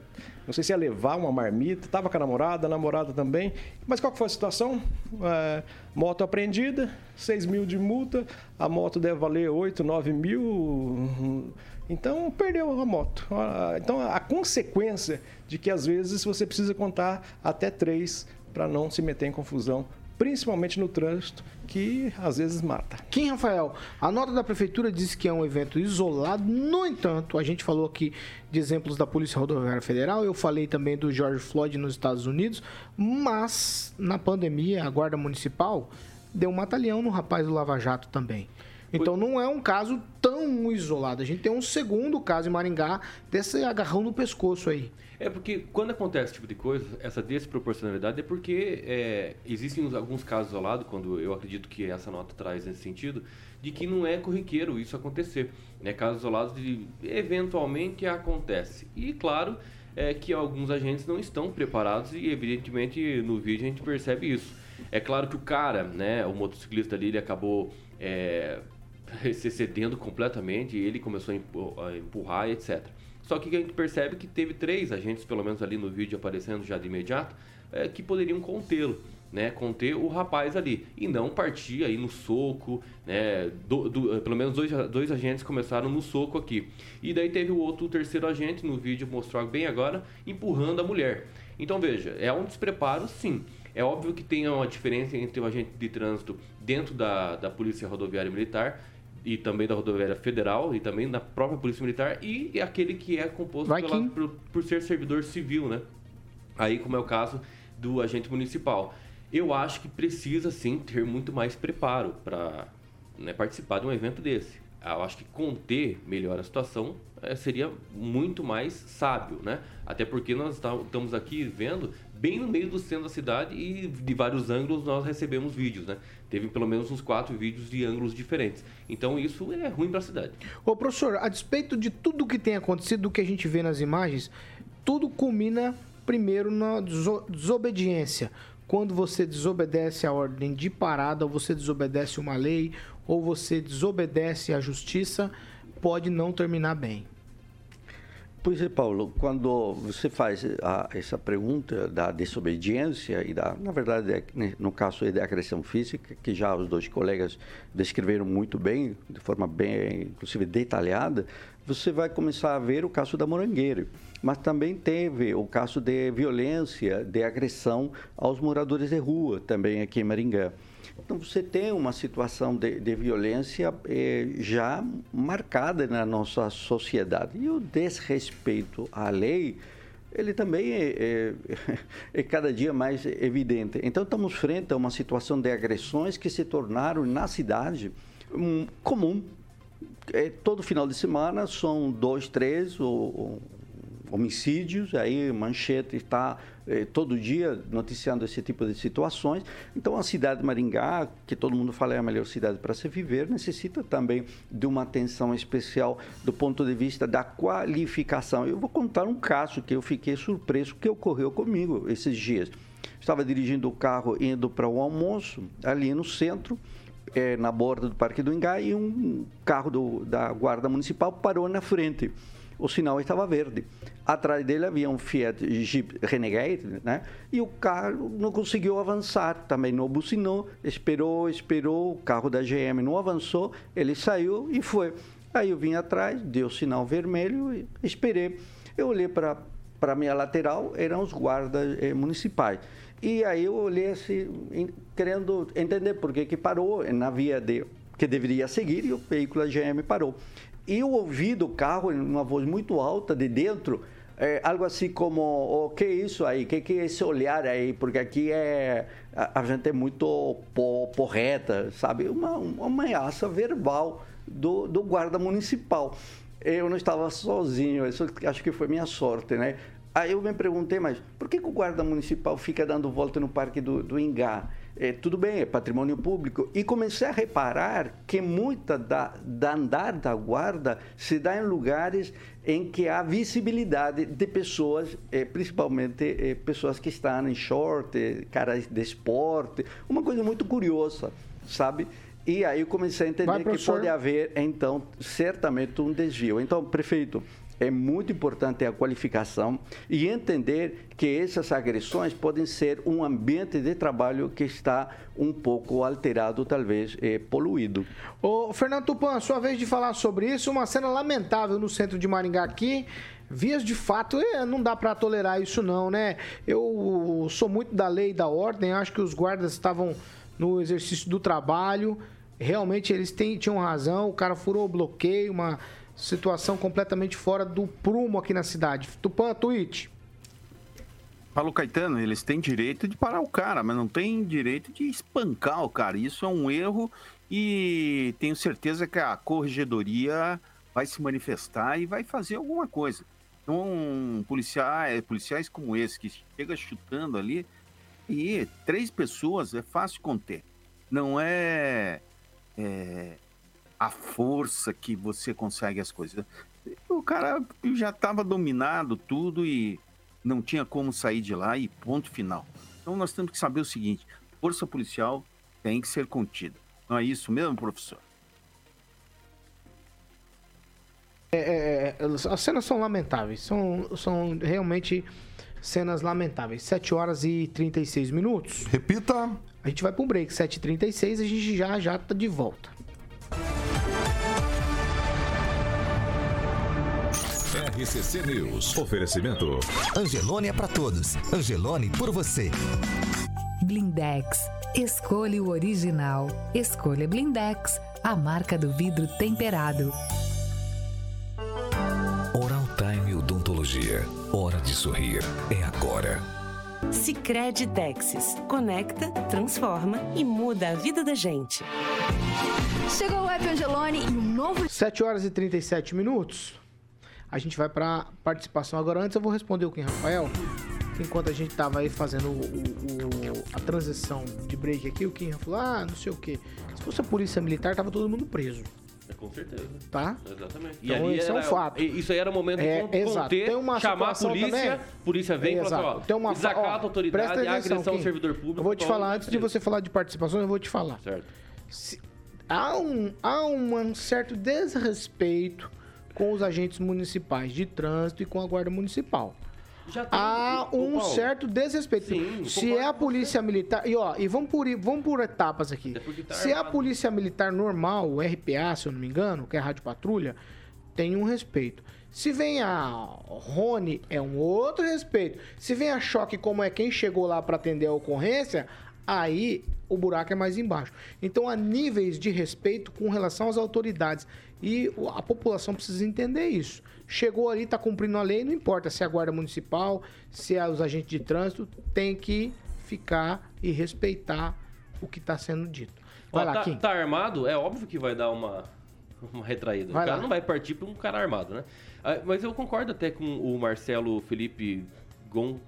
não sei se ia levar uma marmita, estava com a namorada, a namorada também. Mas qual foi a situação? É, moto apreendida, 6 mil de multa, a moto deve valer 8, 9 mil. Então, perdeu a moto. Então, a consequência de que, às vezes, você precisa contar até três para não se meter em confusão, principalmente no trânsito, que às vezes mata. Kim Rafael, a nota da prefeitura diz que é um evento isolado, no entanto, a gente falou aqui de exemplos da Polícia Rodoviária Federal, eu falei também do George Floyd nos Estados Unidos, mas na pandemia a Guarda Municipal deu um matalhão no rapaz do Lava Jato também. Então não é um caso tão isolado. A gente tem um segundo caso em Maringá desse agarrão no pescoço aí. É porque quando acontece esse tipo de coisa, essa desproporcionalidade é porque é, existem alguns casos isolados, quando eu acredito que essa nota traz nesse sentido, de que não é corriqueiro isso acontecer. Né? Casos isolados de eventualmente acontece. E claro é que alguns agentes não estão preparados e evidentemente no vídeo a gente percebe isso. É claro que o cara, né, o motociclista ali, ele acabou é, se cedendo completamente, e ele começou a empurrar, etc. Só que a gente percebe que teve três agentes, pelo menos ali no vídeo aparecendo já de imediato, é, que poderiam contê-lo. Né, conter o rapaz ali e não partir aí no soco, né, do, do, pelo menos dois, dois agentes começaram no soco aqui. E daí teve o outro, o terceiro agente, no vídeo mostrou bem agora, empurrando a mulher. Então veja, é um despreparo sim. É óbvio que tem uma diferença entre o agente de trânsito dentro da, da Polícia Rodoviária Militar e também da rodoviária federal e também da própria polícia militar e aquele que é composto pela, por, por, ser servidor civil, né? Aí como é o caso do agente municipal. Eu acho que precisa sim ter muito mais preparo para né, participar de um evento desse. Eu acho que conter melhor a situação é, seria muito mais sábio, né? Até porque nós estamos aqui vendo bem no meio do centro da cidade e de vários ângulos nós recebemos vídeos, né? Teve pelo menos uns quatro vídeos de ângulos diferentes. Então isso é ruim para a cidade. Ô professor, a despeito de tudo que tem acontecido, do que a gente vê nas imagens, tudo culmina primeiro na desobediência. Quando você desobedece a ordem de parada, ou você desobedece uma lei, ou você desobedece a justiça, pode não terminar bem. Pois é, Paulo, quando você faz a, essa pergunta da desobediência e da, na verdade, é, né, no caso da agressão física, que já os dois colegas descreveram muito bem, de forma bem, inclusive detalhada, você vai começar a ver o caso da Morangueira. Mas também teve o caso de violência, de agressão aos moradores de rua, também aqui em Maringá. Então, você tem uma situação de, de violência eh, já marcada na nossa sociedade. E o desrespeito à lei, ele também é, é, é, cada dia mais evidente. Então, estamos frente a uma situação de agressões que se tornaram na cidade um, comum. É, todo final de semana são dois, três ou, homicídios, aí Manchete está eh, todo dia noticiando esse tipo de situações. Então a cidade de Maringá, que todo mundo fala é a melhor cidade para se viver, necessita também de uma atenção especial do ponto de vista da qualificação. Eu vou contar um caso que eu fiquei surpreso que ocorreu comigo esses dias. Estava dirigindo o carro indo para o almoço, ali no centro, é, na borda do Parque do Ingá, e um carro do, da Guarda Municipal parou na frente o sinal estava verde. Atrás dele havia um Fiat Jeep Renegade, né? E o carro não conseguiu avançar, também não buzinou, esperou, esperou, o carro da GM não avançou, ele saiu e foi. Aí eu vim atrás, deu sinal vermelho e esperei. Eu olhei para a minha lateral, eram os guardas eh, municipais. E aí eu olhei assim, querendo entender por que, que parou na via de, que deveria seguir e o veículo da GM parou eu ouvi do carro, uma voz muito alta de dentro, é, algo assim como, o oh, que é isso aí? O que, que é esse olhar aí? Porque aqui é, a, a gente é muito po, porreta, sabe? Uma, uma ameaça verbal do, do guarda municipal. Eu não estava sozinho, isso acho que foi minha sorte, né? Aí eu me perguntei, mas por que, que o guarda municipal fica dando volta no Parque do, do Ingá? É, tudo bem, é patrimônio público. E comecei a reparar que muita da, da andar da guarda se dá em lugares em que há visibilidade de pessoas, eh, principalmente eh, pessoas que estão em short, eh, caras de esporte, uma coisa muito curiosa, sabe? E aí eu comecei a entender Vai, que pode haver, então, certamente um desvio. Então, prefeito, é muito importante a qualificação e entender que essas agressões podem ser um ambiente de trabalho que está um pouco alterado, talvez eh, poluído. Ô, Fernando Tupan, sua vez de falar sobre isso. Uma cena lamentável no centro de Maringá aqui. Vias de fato, é, não dá pra tolerar isso não, né? Eu sou muito da lei e da ordem, acho que os guardas estavam no exercício do trabalho. Realmente eles têm- tinham razão, o cara furou o bloqueio, uma situação completamente fora do prumo aqui na cidade. Tupan, tweet. Paulo Caetano, eles têm direito de parar o cara, mas não tem direito de espancar o cara. Isso é um erro e tenho certeza que a corregedoria vai se manifestar e vai fazer alguma coisa. Então, policiais, policiais como esse, que chega chutando ali, e três pessoas é fácil conter. Não é, é a força que você consegue as coisas. O cara já estava dominado tudo e não tinha como sair de lá e ponto final. Então nós temos que saber o seguinte: força policial tem que ser contida. Não é isso mesmo, professor? É, é, é, as cenas são lamentáveis, são, são realmente cenas lamentáveis. 7 horas e 36 minutos. Repita. A gente vai para um break, 7h36, a gente já já tá de volta. RCC News. Oferecimento. Angelone é pra todos. Angelone por você. Blindex. Escolha o original. Escolha Blindex, a marca do vidro temperado. Oral Time Odontologia. Hora de sorrir. É agora. Sicredi Texas. Conecta, transforma e muda a vida da gente. Chegou o app Angelone e um novo. 7 horas e 37 minutos. A gente vai para participação. Agora, antes eu vou responder o Kim Rafael. que Enquanto a gente tava aí fazendo o- o- a transição de break aqui, o Kim falou: ah, não sei o quê. Se fosse a polícia militar, tava todo mundo preso. É, com certeza. Tá? Exatamente. Então, isso é um fato. e- Isso aí era o momento de É, con- exato. conter, Tem uma chamar a polícia, também- polícia vem e fala Exato. assim, ó, Tem uma ó, a autoridade, presta atenção, agressão ao servidor público. Eu vou te falar, antes de você falar de participação, eu vou te falar. Certo. Há um, há um certo desrespeito com os agentes municipais de trânsito e com a guarda municipal. Tem- Há um certo desrespeito. Sim, Se é a polícia militar. E ó, e vamos por, vamos por etapas aqui. tá Se é a polícia militar normal, o RPA, se eu não me engano, que é a Rádio Patrulha, tem um respeito. Se vem a Rony, é um outro respeito. Se vem a Choque, como é quem chegou lá para atender a ocorrência, aí o buraco é mais embaixo. Então há níveis de respeito com relação às autoridades. E a população precisa entender isso. Chegou ali, está cumprindo a lei, não importa se é a guarda municipal, se é os agentes de trânsito, tem que ficar e respeitar o que está sendo dito. Vai Ó, lá, tá, Kim. tá armado, é óbvio que vai dar uma, uma retraída. Vai o cara lá. não vai partir para um cara armado, né? Ah, Mas eu concordo até com o Marcelo Felipe Gon,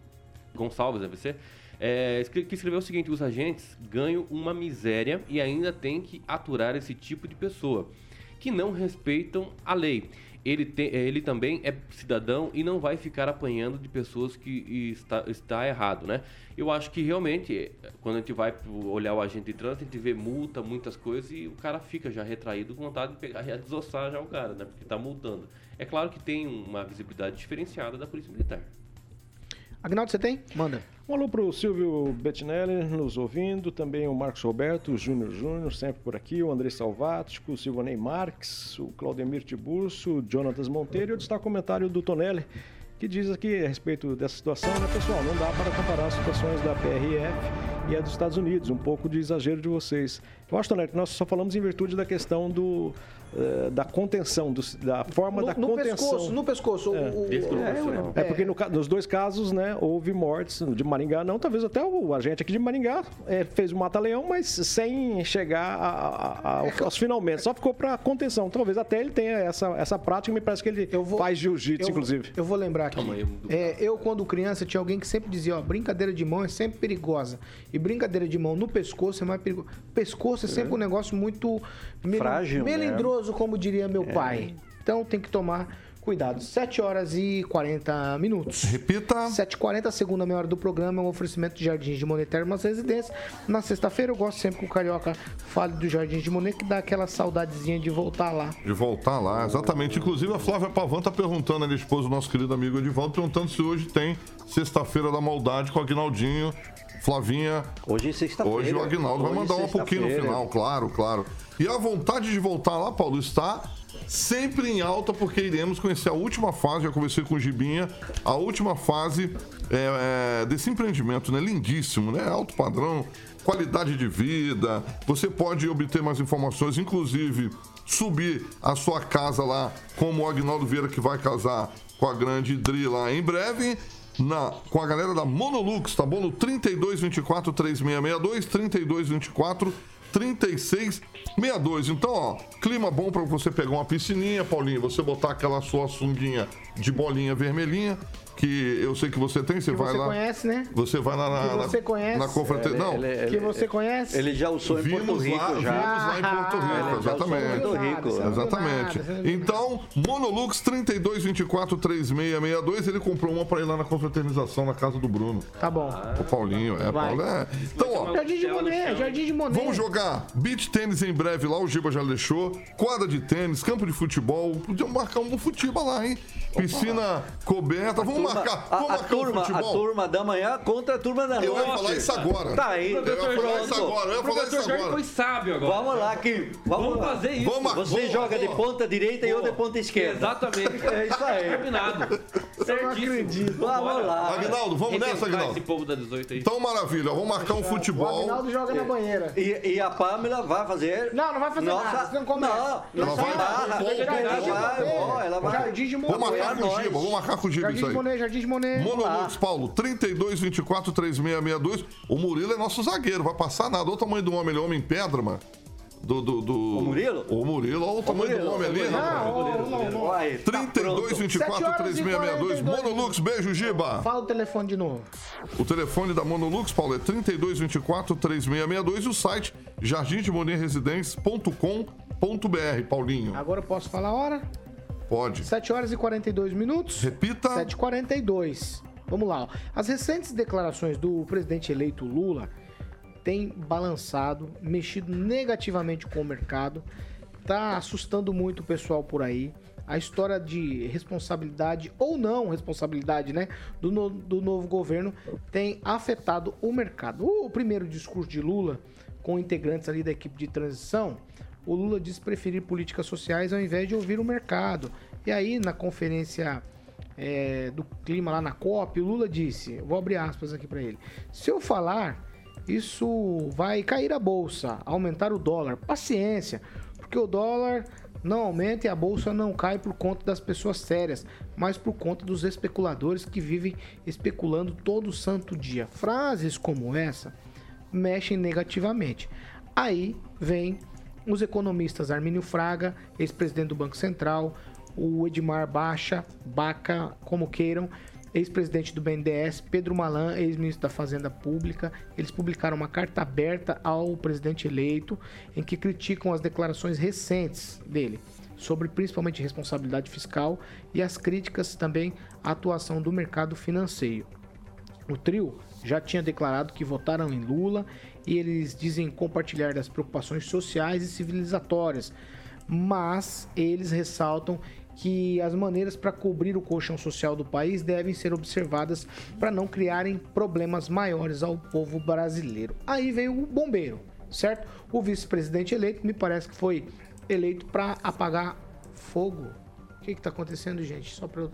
Gonçalves, deve ser, é, que escreveu o seguinte: os agentes ganham uma miséria e ainda tem que aturar esse tipo de pessoa que não respeitam a lei. Ele, tem, ele também é cidadão e não vai ficar apanhando de pessoas que está, está errado, né? Eu acho que realmente, quando a gente vai olhar o agente de trânsito, a gente vê multa, muitas coisas e o cara fica já retraído com vontade de pegar e desossar já o cara, né? Porque tá multando. É claro que tem uma visibilidade diferenciada da Polícia Militar. Agnaldo, você tem? Manda. Um alô para o Silvio Bettinelli nos ouvindo, também o Marcos Roberto, o Júnior Júnior, sempre por aqui, o André Salvático, o Silvanei Marques, o Claudemir Tiburcio, o Jonatas Monteiro e eu destaco o comentário do Tonelli, que diz aqui a respeito dessa situação, né, pessoal? Não dá para comparar as situações da PRF e a dos Estados Unidos, um pouco de exagero de vocês. Gosto, Tonete, nós só falamos em virtude da questão do, eh, da contenção, do- da forma No, da no contenção. pescoço, no pescoço. É. o- o- É, porque no nos dois casos, né, houve mortes de Maringá, não, talvez até o agente aqui de Maringá eh, fez o mata-leão, mas sem chegar a- a- a- aos, aos finalmente, só ficou para contenção. Talvez até ele tenha essa, essa prática, me parece que ele faz jiu-jitsu, eu, inclusive. Eu vou lembrar aqui. É, eu, quando criança, tinha alguém que sempre dizia, ó, brincadeira de mão é sempre perigosa. E brincadeira de mão no pescoço é mais perigosa. Pescoço é sempre um negócio muito mel- Frágil, né? melindroso, como diria meu É. pai. Então tem que tomar cuidado. 7 horas e 40 minutos. Repita. 7h40, a segunda meia hora do programa é um oferecimento de Jardins de Monet Termas Residência. Na sexta-feira eu gosto sempre que o Carioca fale do Jardins de Monet, que dá aquela saudadezinha de voltar lá. De voltar lá, exatamente. Inclusive, a Flávia Pavan tá perguntando, a esposa do nosso querido amigo Edivaldo, perguntando se hoje tem Sexta-feira da Maldade com o Agnaldinho. Flavinha. Hoje é sexta-feira. Hoje o Agnaldo vai Hoje mandar um pouquinho no final, claro, claro. E a vontade de voltar lá, Paulo, está sempre em alta, porque iremos conhecer a última fase, já conversei com o Gibinha, a última fase é, é, desse empreendimento, né? Lindíssimo, né? Alto padrão, qualidade de vida. Você pode obter mais informações, inclusive subir a sua casa lá, como o Agnaldo Vieira que vai casar com a grande Dri lá em breve. Na, com a galera da Monolux, tá bom? No 3224 3662, 3224 3662. Então, ó, clima bom pra você pegar uma piscininha, Paulinho, você botar aquela sua sunguinha de bolinha vermelhinha, que eu sei que você tem, você Que vai você lá. conhece, né? Você vai lá na. Que você na, conhece. Na confraternização. Não, Ele- Que você conhece? Ele já usou em Vimos Porto Rico lá, já. Vimos lá em Porto Rico, já usou em exatamente. Porto Rico. Exatamente. Então, Monolux 3224 3662, ele comprou uma pra ir lá na confraternização na casa do Bruno. Tá bom. O Paulinho, é. Paulo. É. Então, ó. Jardim de Monet, Jardim de Monet. Vamos jogar beach tênis em breve lá, o Giba já deixou. Quadra de tênis, campo de futebol. Podíamos marcar um futebol lá, hein? Piscina coberta. Vamos Turma- marcar. a, Vamos a marcar turma, a turma da manhã contra a turma da noite. Eu ia falar isso agora. Tá aí. Eu ia falar isso agora, eu ia falar isso agora. foi sábio agora. Vamos lá, Kim. Vamos, Vamos fazer isso. Vamos, Você vamos, joga de vamos. ponta direita e eu de ponta esquerda. Exatamente. É isso aí. Combinado. Certíssimo. Vamos lá. Aguinaldo, vamos nessa, Aguinaldo? esse povo da 18 aí. Então, maravilha. Vamos marcar um O futebol. Agnaldo joga na banheira. E, e a Pamela vai fazer. Não, não vai fazer Nossa, nada. Você não. Não, Ela vai dar um vai, ela vai. Jardim de. Vamos marcar com o. Giba. Vamos marcar com o Giba Jardim isso de aí. Monet, Jardim de Monet. Monolux, Paulo, 32, 24, 3662. O Murilo é nosso zagueiro, vai passar nada. Olha o tamanho do homem, ele é homem pedra, mano. Do, do, do... O Murilo? O Murilo, olha o tamanho do homem ali. Não, tá 32, pronto. 24, 7 horas e 3662. 42 Monolux, beijo, Giba. Fala o telefone de novo. O telefone da Monolux, Paulo, é 32, 24, 3662. E o site jardimdemonerresidência.com.br, Paulinho. Agora eu posso falar a hora? Pode. 7 horas e 42 minutos. Repita. 7h42. Vamos lá. ó. As recentes declarações do presidente eleito Lula têm balançado, mexido negativamente com o mercado, tá assustando muito o pessoal por aí. A história de responsabilidade ou não responsabilidade, né, do, no- do novo governo tem afetado o mercado. O primeiro discurso de Lula com integrantes ali da equipe de transição, o Lula disse preferir políticas sociais ao invés de ouvir o mercado. E aí, na conferência é, do clima lá na COP, o Lula disse, vou abrir aspas aqui para ele, se eu falar, isso vai cair a bolsa, aumentar o dólar. Paciência, porque o dólar não aumenta e a bolsa não cai por conta das pessoas sérias, mas por conta dos especuladores que vivem especulando todo santo dia. Frases como essa mexem negativamente. Aí vem os economistas Armínio Fraga, ex-presidente do Banco Central, o Edmar Baixa, Baca, como queiram, ex-presidente do BNDES, Pedro Malan, ex-ministro da Fazenda Pública. Eles publicaram uma carta aberta ao presidente eleito em que criticam as declarações recentes dele sobre principalmente responsabilidade fiscal e as críticas também à atuação do mercado financeiro. O trio já tinha declarado que votaram em Lula e eles dizem compartilhar das preocupações sociais e civilizatórias, mas eles ressaltam que as maneiras para cobrir o colchão social do país devem ser observadas para não criarem problemas maiores ao povo brasileiro. Aí veio o bombeiro, certo? O vice-presidente eleito me parece que foi eleito para apagar fogo. O que está acontecendo, gente? Só para eu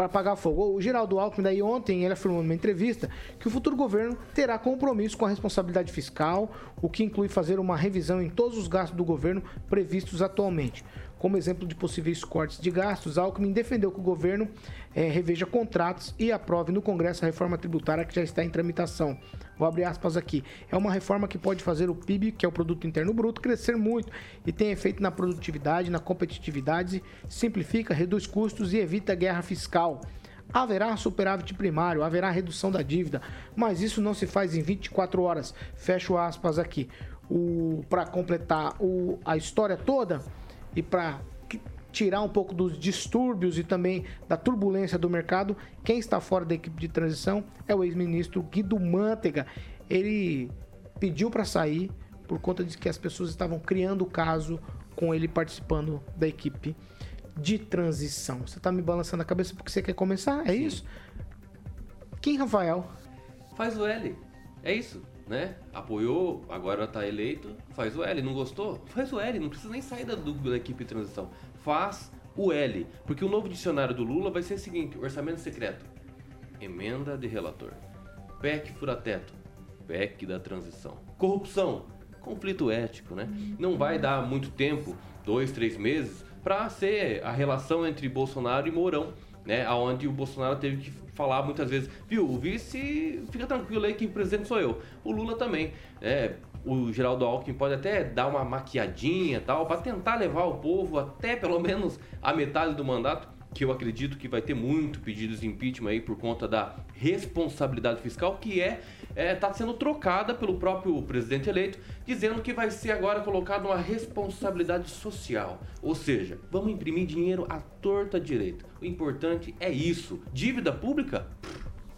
para apagar fogo. O Geraldo Alckmin, daí ontem, ele afirmou numa entrevista que o futuro governo terá compromisso com a responsabilidade fiscal, o que inclui fazer uma revisão em todos os gastos do governo previstos atualmente. Como exemplo de possíveis cortes de gastos, Alckmin defendeu que o governo eh, reveja contratos e aprove no Congresso a reforma tributária que já está em tramitação. Vou abrir aspas aqui. É uma reforma que pode fazer o PIB, que é o Produto Interno Bruto, crescer muito e tem efeito na produtividade, na competitividade, simplifica, reduz custos e evita guerra fiscal. Haverá superávit primário, haverá redução da dívida, mas isso não se faz em 24 horas. Fecho aspas aqui. Para completar o, a história toda e para tirar um pouco dos distúrbios e também da turbulência do mercado, quem está fora da equipe de transição é o ex-ministro Guido Mantega. Ele pediu para sair por conta de que as pessoas estavam criando o caso com ele participando da equipe de transição. Você está me balançando a cabeça porque você quer começar? É Sim. isso? Quem, Rafael? Faz o L. É isso, né? Apoiou, agora está eleito, faz o L. Não gostou? Faz o L. Não precisa nem sair da, da equipe de transição faz o L. Porque o novo dicionário do Lula vai ser o seguinte: orçamento secreto, emenda de relator, PEC furateto, PEC da transição, corrupção, conflito ético, né? Não vai dar muito tempo, dois, três meses, para ser a relação entre Bolsonaro e Mourão, né? Aonde o Bolsonaro teve que falar muitas vezes, viu, o vice fica tranquilo aí que o presidente sou eu. O Lula também, é, o Geraldo Alckmin pode até dar uma maquiadinha tal, para tentar levar o povo até pelo menos a metade do mandato, que eu acredito que vai ter muito pedidos de impeachment aí por conta da responsabilidade fiscal, que é está é, sendo trocada pelo próprio presidente eleito, dizendo que vai ser agora colocado uma responsabilidade social. Ou seja, vamos imprimir dinheiro à torta direita. O importante é isso. Dívida pública?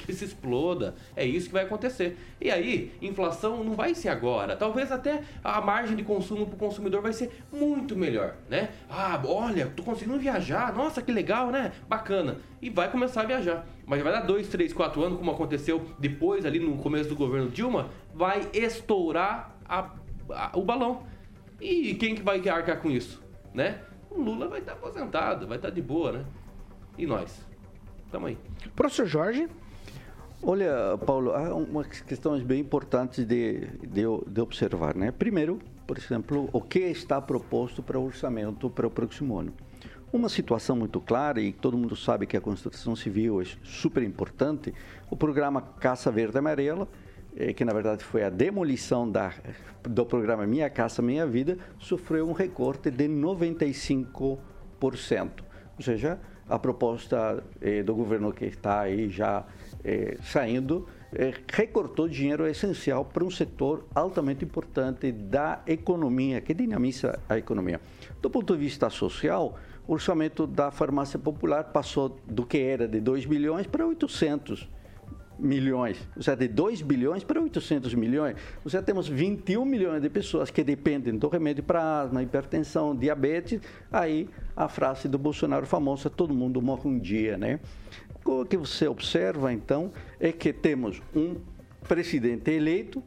Que se exploda. É isso que vai acontecer. E aí, inflação não vai ser agora. Talvez até a margem de consumo para o consumidor vai ser muito melhor, né? Ah, olha, tô conseguindo viajar. Nossa, que legal, né? Bacana. E vai começar a viajar. Mas vai dar dois, três, quatro anos, como aconteceu depois ali no começo do governo Dilma, vai estourar a, a, o balão. E quem que vai arcar com isso, né? O Lula vai estar aposentado, vai estar de boa, né? E nós? Tamo aí. Professor Jorge? Olha, Paulo, há umas questões bem importantes de, de, de, observar. Né? Primeiro, por exemplo, o que está proposto para o orçamento para o próximo ano. Uma situação muito clara, e todo mundo sabe que a construção civil é super importante, o programa Casa Verde Amarela, eh, que na verdade foi a demolição da, do programa Minha Casa Minha Vida, sofreu um recorte de 95%. Ou seja, a proposta eh, do governo que está aí já eh, saindo, eh, recortou dinheiro essencial para um setor altamente importante da economia, que dinamiza a economia. Do ponto de vista social, o orçamento da farmácia popular passou do que era de 2 bilhões para 800 milhões, ou seja, de 2 bilhões para 800 milhões. Ou seja, temos 21 milhões de pessoas que dependem do remédio para asma, hipertensão, diabetes. Aí a frase do Bolsonaro famosa, todo mundo morre um dia, né? O que você observa, então, é que temos um presidente eleito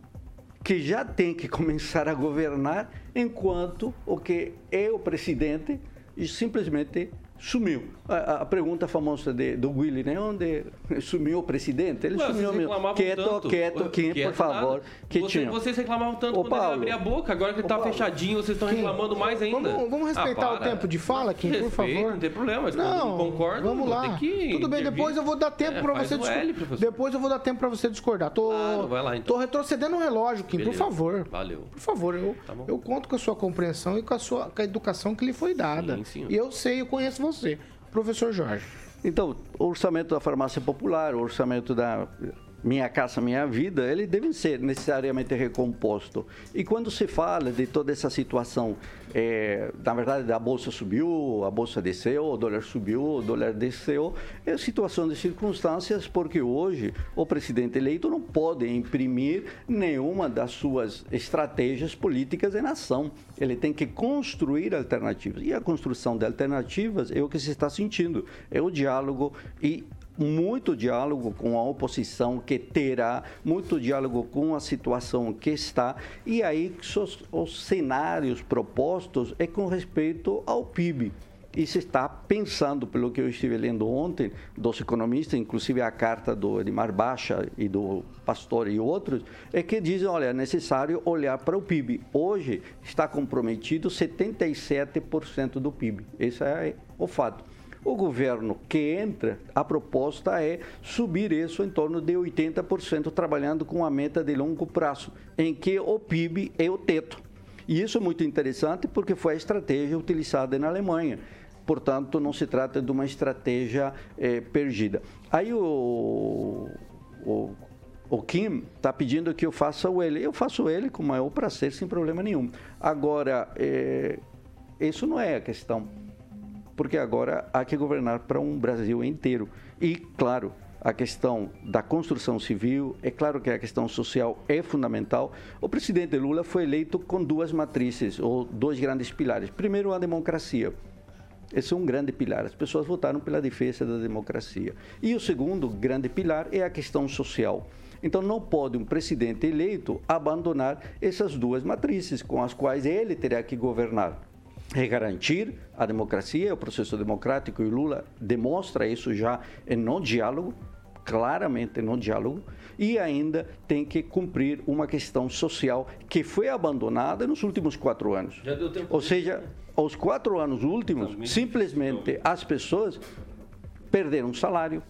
que já tem que começar a governar, enquanto o que é o presidente simplesmente sumiu. A, a, pergunta famosa de, do Willy, né? Onde sumiu o presidente? Ele Ué, sumiu mesmo. Quieto, tanto. quieto, quieto, por favor. Você, vocês reclamavam tanto Ô, quando Paulo, ele abria a boca, agora que ele está fechadinho, vocês estão reclamando mais ainda. Vamos, vamos respeitar ah, o tempo de fala, Kim, por favor. Não tem problema, não, não concordo. Vamos lá. Tudo bem, depois eu vou dar tempo é, para você discordar. Depois eu vou dar tempo para você discordar. Tô, claro, vai lá, então. tô retrocedendo o relógio, Kim, Beleza. por favor. Valeu. Por favor, eu, tá eu conto com a sua compreensão e com a, sua, com a educação que lhe foi dada. Sim, e eu sei, eu conheço você. Professor Jorge. Então, orçamento da farmácia popular, orçamento da minha Casa Minha Vida, ele deve ser necessariamente recomposto. E quando se fala de toda essa situação, é, na verdade, a bolsa subiu, a bolsa desceu, o dólar subiu, o dólar desceu, é situação de circunstâncias, porque hoje o presidente eleito não pode imprimir nenhuma das suas estratégias políticas em ação. Ele tem que construir alternativas. E a construção de alternativas é o que se está sentindo, é o diálogo e muito diálogo com a oposição que terá, muito diálogo com a situação que está, e aí os, os cenários propostos é com respeito ao PIB e se está pensando, pelo que eu estive lendo ontem, dos economistas, inclusive a carta do Edmar Baixa e do Pastor e outros, é que dizem, olha, é necessário olhar para o PIB. Hoje está comprometido 77% do PIB. Esse é o fato. O governo que entra, a proposta é subir isso em torno de 80%, trabalhando com a meta de longo prazo, em que o PIB é o teto. E isso é muito interessante porque foi a estratégia utilizada na Alemanha. Portanto, não se trata de uma estratégia eh, perdida. Aí o, o, o Kim está pedindo que eu faça o ele. Eu faço ele com o maior prazer, sem problema nenhum. Agora, eh, isso não é a questão porque agora há que governar para um Brasil inteiro. E, claro, a questão da construção civil, é claro que a questão social é fundamental. O presidente Lula foi eleito com duas matrizes, ou dois grandes pilares. Primeiro, a democracia. Esse é um grande pilar. As pessoas votaram pela defesa da democracia. E o segundo grande pilar é a questão social. Então, não pode um presidente eleito abandonar essas duas matrizes com as quais ele terá que governar é garantir a democracia, o processo democrático, e Lula demonstra isso já no diálogo, claramente no diálogo, e ainda tem que cumprir uma questão social que foi abandonada nos últimos quatro anos. Ou seja, os quatro anos últimos, simplesmente as pessoas perderam salário,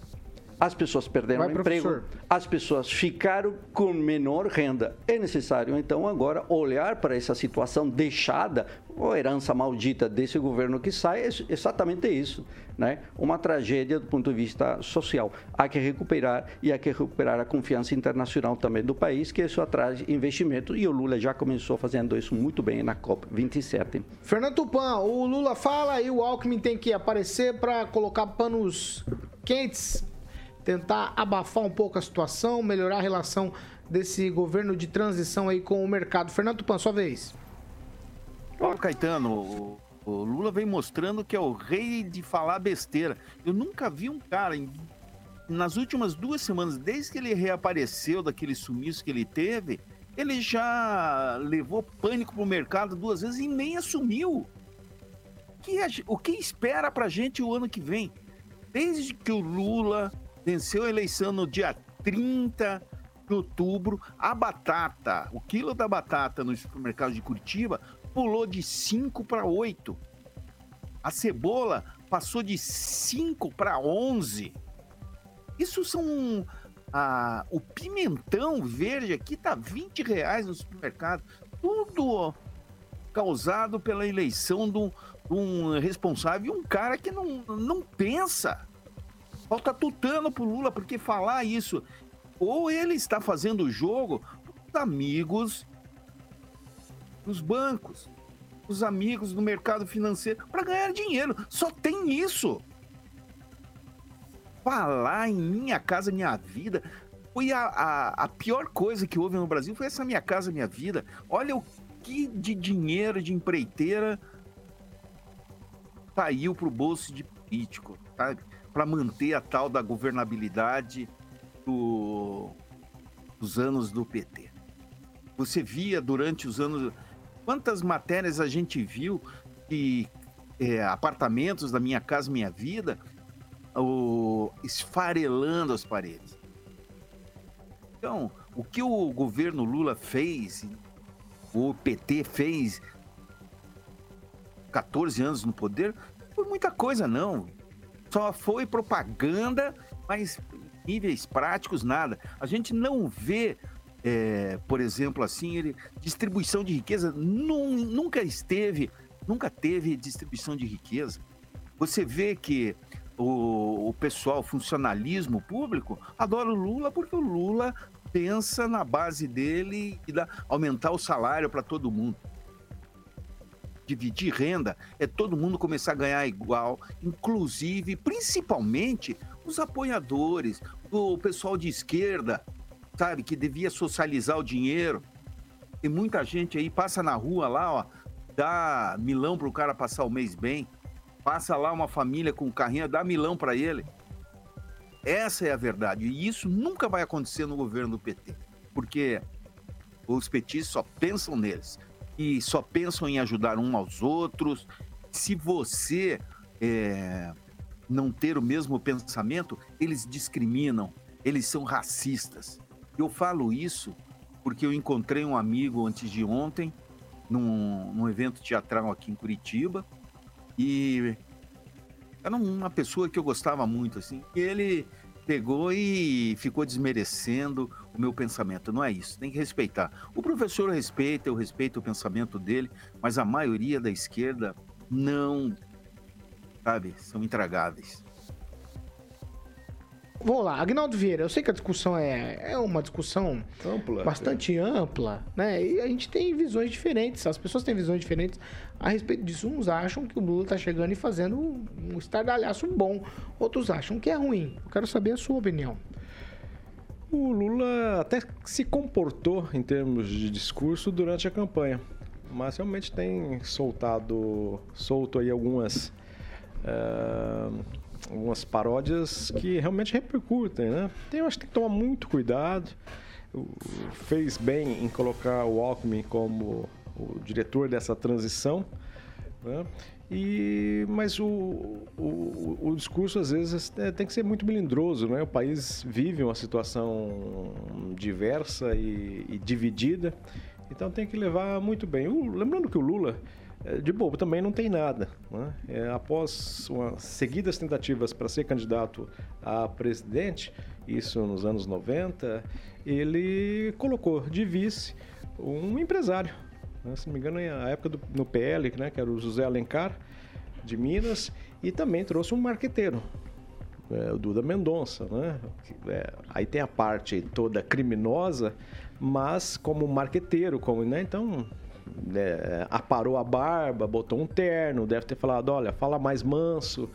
as pessoas perderam Vai, emprego, professor. as pessoas ficaram com menor renda. É necessário, então, agora olhar para essa situação deixada, ou herança maldita desse governo que sai, é exatamente isso. Né? Uma tragédia do ponto de vista social. Há que recuperar e há que recuperar a confiança internacional também do país, que isso atrai investimento. E o Lula já começou fazendo isso muito bem na COP27. Fernando Tupan, o Lula fala e o Alckmin tem que aparecer para colocar panos quentes tentar abafar um pouco a situação, melhorar a relação desse governo de transição aí com o mercado. Fernando Tupan, sua vez. Olha, Caetano, o, o Lula vem mostrando que é o rei de falar besteira. Eu nunca vi um cara nas últimas duas semanas, desde que ele reapareceu daquele sumiço que ele teve, ele já levou pânico pro mercado duas vezes e nem assumiu. Que, o que espera pra gente o ano que vem? Desde que o Lula venceu a eleição no dia 30 de outubro. A batata, o quilo da batata no supermercado de Curitiba pulou de 5 para 8. A cebola passou de 5 para 11. Isso são. Ah, o pimentão verde aqui tá 20 reais no supermercado. Tudo causado pela eleição de um, de um responsável e um cara que não, não pensa. Falta tutano pro Lula, porque falar isso, ou ele está fazendo o jogo os amigos dos bancos, os amigos do mercado financeiro, para ganhar dinheiro. Só tem isso. Falar em Minha Casa Minha Vida foi a, a, a pior coisa que houve no Brasil, foi essa Minha Casa Minha Vida. Olha o que de dinheiro de empreiteira saiu pro bolso de político, sabe? Para manter a tal da governabilidade do, dos anos do PT. Você via durante os anos. Quantas matérias a gente viu que é, apartamentos da Minha Casa Minha Vida o, esfarelando as paredes. Então, o que o governo Lula fez, o PT fez 14 anos no poder, foi muita coisa, não só foi propaganda, mas níveis práticos, nada. A gente não vê, é, por exemplo, assim, ele, distribuição de riqueza, num, nunca esteve, nunca teve distribuição de riqueza. Você vê que o, o pessoal, funcionalismo público, adora o Lula porque o Lula pensa na base dele e dá, aumentar o salário para todo mundo dividir renda é todo mundo começar a ganhar igual, inclusive, principalmente, os apoiadores, o pessoal de esquerda, sabe, que devia socializar o dinheiro. E muita gente aí passa na rua lá, ó, dá milão para o cara passar o mês bem, passa lá uma família com um carrinho, dá milão para ele. Essa é a verdade. E isso nunca vai acontecer no governo do PT, porque os petistas só pensam neles e só pensam em ajudar um aos outros. Se você é, não ter o mesmo pensamento, eles discriminam, eles são racistas. Eu falo isso porque eu encontrei um amigo antes de ontem, num, num evento teatral aqui em Curitiba, e era uma pessoa que eu gostava muito, assim, e ele pegou e ficou desmerecendo o meu pensamento. Não é isso, tem que respeitar. O professor respeita, eu respeito o pensamento dele, mas a maioria da esquerda não, sabe, são intragáveis. Vamos lá, Agnaldo Vieira, eu sei que a discussão é, é uma discussão Ampla, bastante ampla, né? E a gente tem visões diferentes, as pessoas têm visões diferentes a respeito disso. Uns acham que o Lula tá chegando e fazendo um, estardalhaço bom, outros acham que é ruim. Eu quero saber a sua opinião. O Lula até se comportou em termos de discurso durante a campanha, mas realmente tem soltado, solto aí algumas, eh, algumas paródias que realmente repercutem, né? Eu acho que tem que tomar muito cuidado. Fez bem em colocar o Alckmin como o diretor dessa transição, né? E, mas o, o, o discurso às vezes é, tem que ser muito melindroso, né? O país vive uma situação diversa e, e dividida, então tem que levar muito bem. O- lembrando que o Lula, de bobo, também não tem nada. Né? É, após uma, seguidas tentativas para ser candidato a presidente, isso nos anos 90, ele colocou de vice um empresário. né? Se não me engano, na época do, no PL, né, que era o José Alencar, de Minas, e também trouxe um marqueteiro, é, o Duda Mendonça, né? É, aí tem a parte toda criminosa, mas como marqueteiro, como, né? Então, é, aparou a barba, botou um terno, deve ter falado, olha, fala mais manso.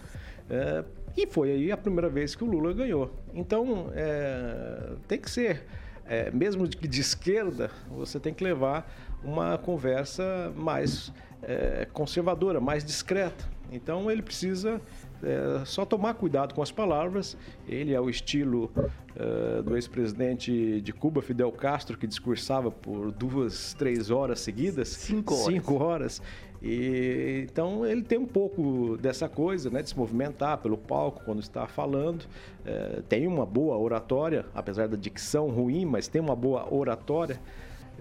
é, e foi aí a primeira vez que o Lula ganhou. Então, é, tem que ser, é, mesmo de, de esquerda, você tem que levar uma conversa mais é, conservadora, mais discreta. Então ele precisa é, só tomar cuidado com as palavras. Ele é o estilo é, do ex-presidente de Cuba, Fidel Castro, que discursava por duas, três horas seguidas. Cinco horas. Cinco horas. E, então ele tem um pouco dessa coisa, né, de se movimentar pelo palco quando está falando. É, tem uma boa oratória, apesar da dicção ruim, mas tem uma boa oratória.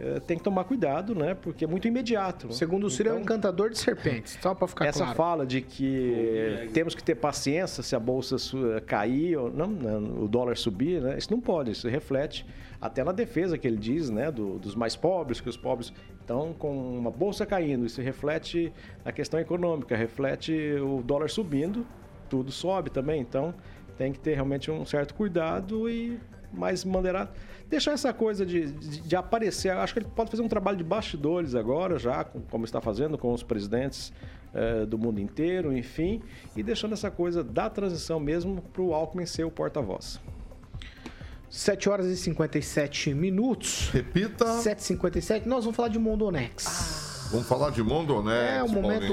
É, tem que tomar cuidado, né? Porque é muito imediato. né? Segundo o Ciro, é um encantador de serpentes, só para ficar Essa claro. fala de que temos que ter paciência se a bolsa su- cair ou não, não, o dólar subir, né? Isso não pode, isso reflete até na defesa que ele diz, né, do- dos mais pobres, que os pobres então com uma bolsa caindo, isso reflete a questão econômica, reflete o dólar subindo, tudo sobe também, então tem que ter realmente um certo cuidado e mais moderado. Deixar essa coisa de, de, de aparecer, acho que ele pode fazer um trabalho de bastidores agora, já, com- como está fazendo com os presidentes eh, do mundo inteiro, enfim, e deixando essa coisa da transição mesmo para o Alckmin ser o porta-voz. 7 horas e 57 minutos. Repita. 7h57. Nós vamos falar de Mondonex. Vamos falar de Mondonex. É o momento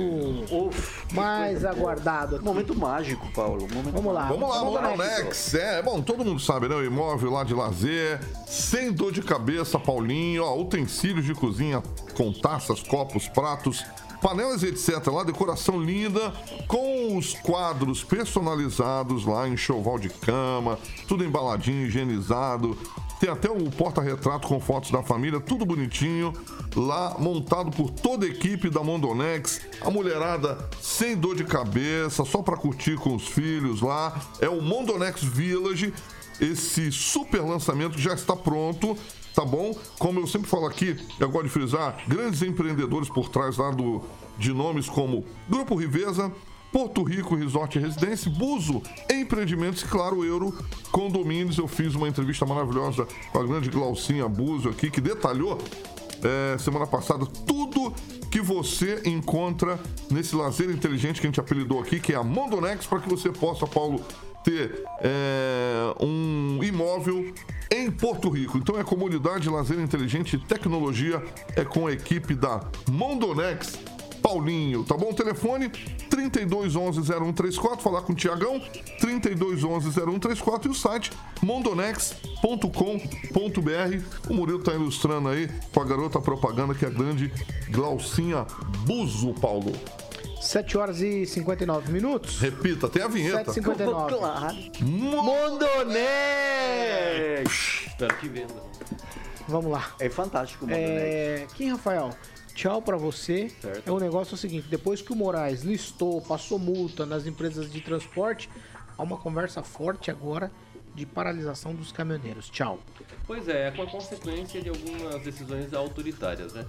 Paulinho. mais aguardado. Aqui. Momento mágico, Paulo. Momento Vamos lá. Vamos lá, Mondonex. Mondonex. É, bom, todo mundo sabe, né? O imóvel lá de lazer, sem dor de cabeça, Paulinho. Ó, utensílios de cozinha com taças, copos, pratos, panelas e etc. Lá, decoração linda, com os quadros personalizados lá, enxoval de cama, tudo embaladinho, higienizado. Tem até o porta-retrato com fotos da família, tudo bonitinho. Lá montado por toda a equipe da Mondonex. A mulherada sem dor de cabeça, só para curtir com os filhos lá. É o Mondonex Village. Esse super lançamento já está pronto, tá bom? Como eu sempre falo aqui, eu gosto de frisar, grandes empreendedores por trás lá do, de nomes como Grupo Riveza, Porto Rico Resort e Residência, Buzo Empreendimentos e, claro, Euro Condomínios. Eu fiz uma entrevista maravilhosa com a grande Glaucinha Buzo aqui, que detalhou é, semana passada tudo que você encontra nesse lazer inteligente que a gente apelidou aqui, que é a Mondonex, para que você possa, Paulo, ter é, um imóvel em Porto Rico. Então é comunidade, lazer inteligente e tecnologia é com a equipe da Mondonex. Paulinho, tá bom? Telefone 3211-0134, falar com o Tiagão, 3211-0134 e o site mondonex.com.br. O Murilo tá ilustrando aí com a garota propaganda que é a grande Glaucinha Buzo, Paulo. 7 horas e 59 minutos. Repita, tem a vinheta. 7h59. Mondonê! Espero que venda. Vamos lá. É fantástico o Mondonê. É, Kim Rafael, tchau pra você. É o negócio é o seguinte, depois que o Moraes listou, passou multa nas empresas de transporte, há uma conversa forte agora de paralisação dos caminhoneiros. Tchau. Pois é, é com a consequência de algumas decisões autoritárias, né?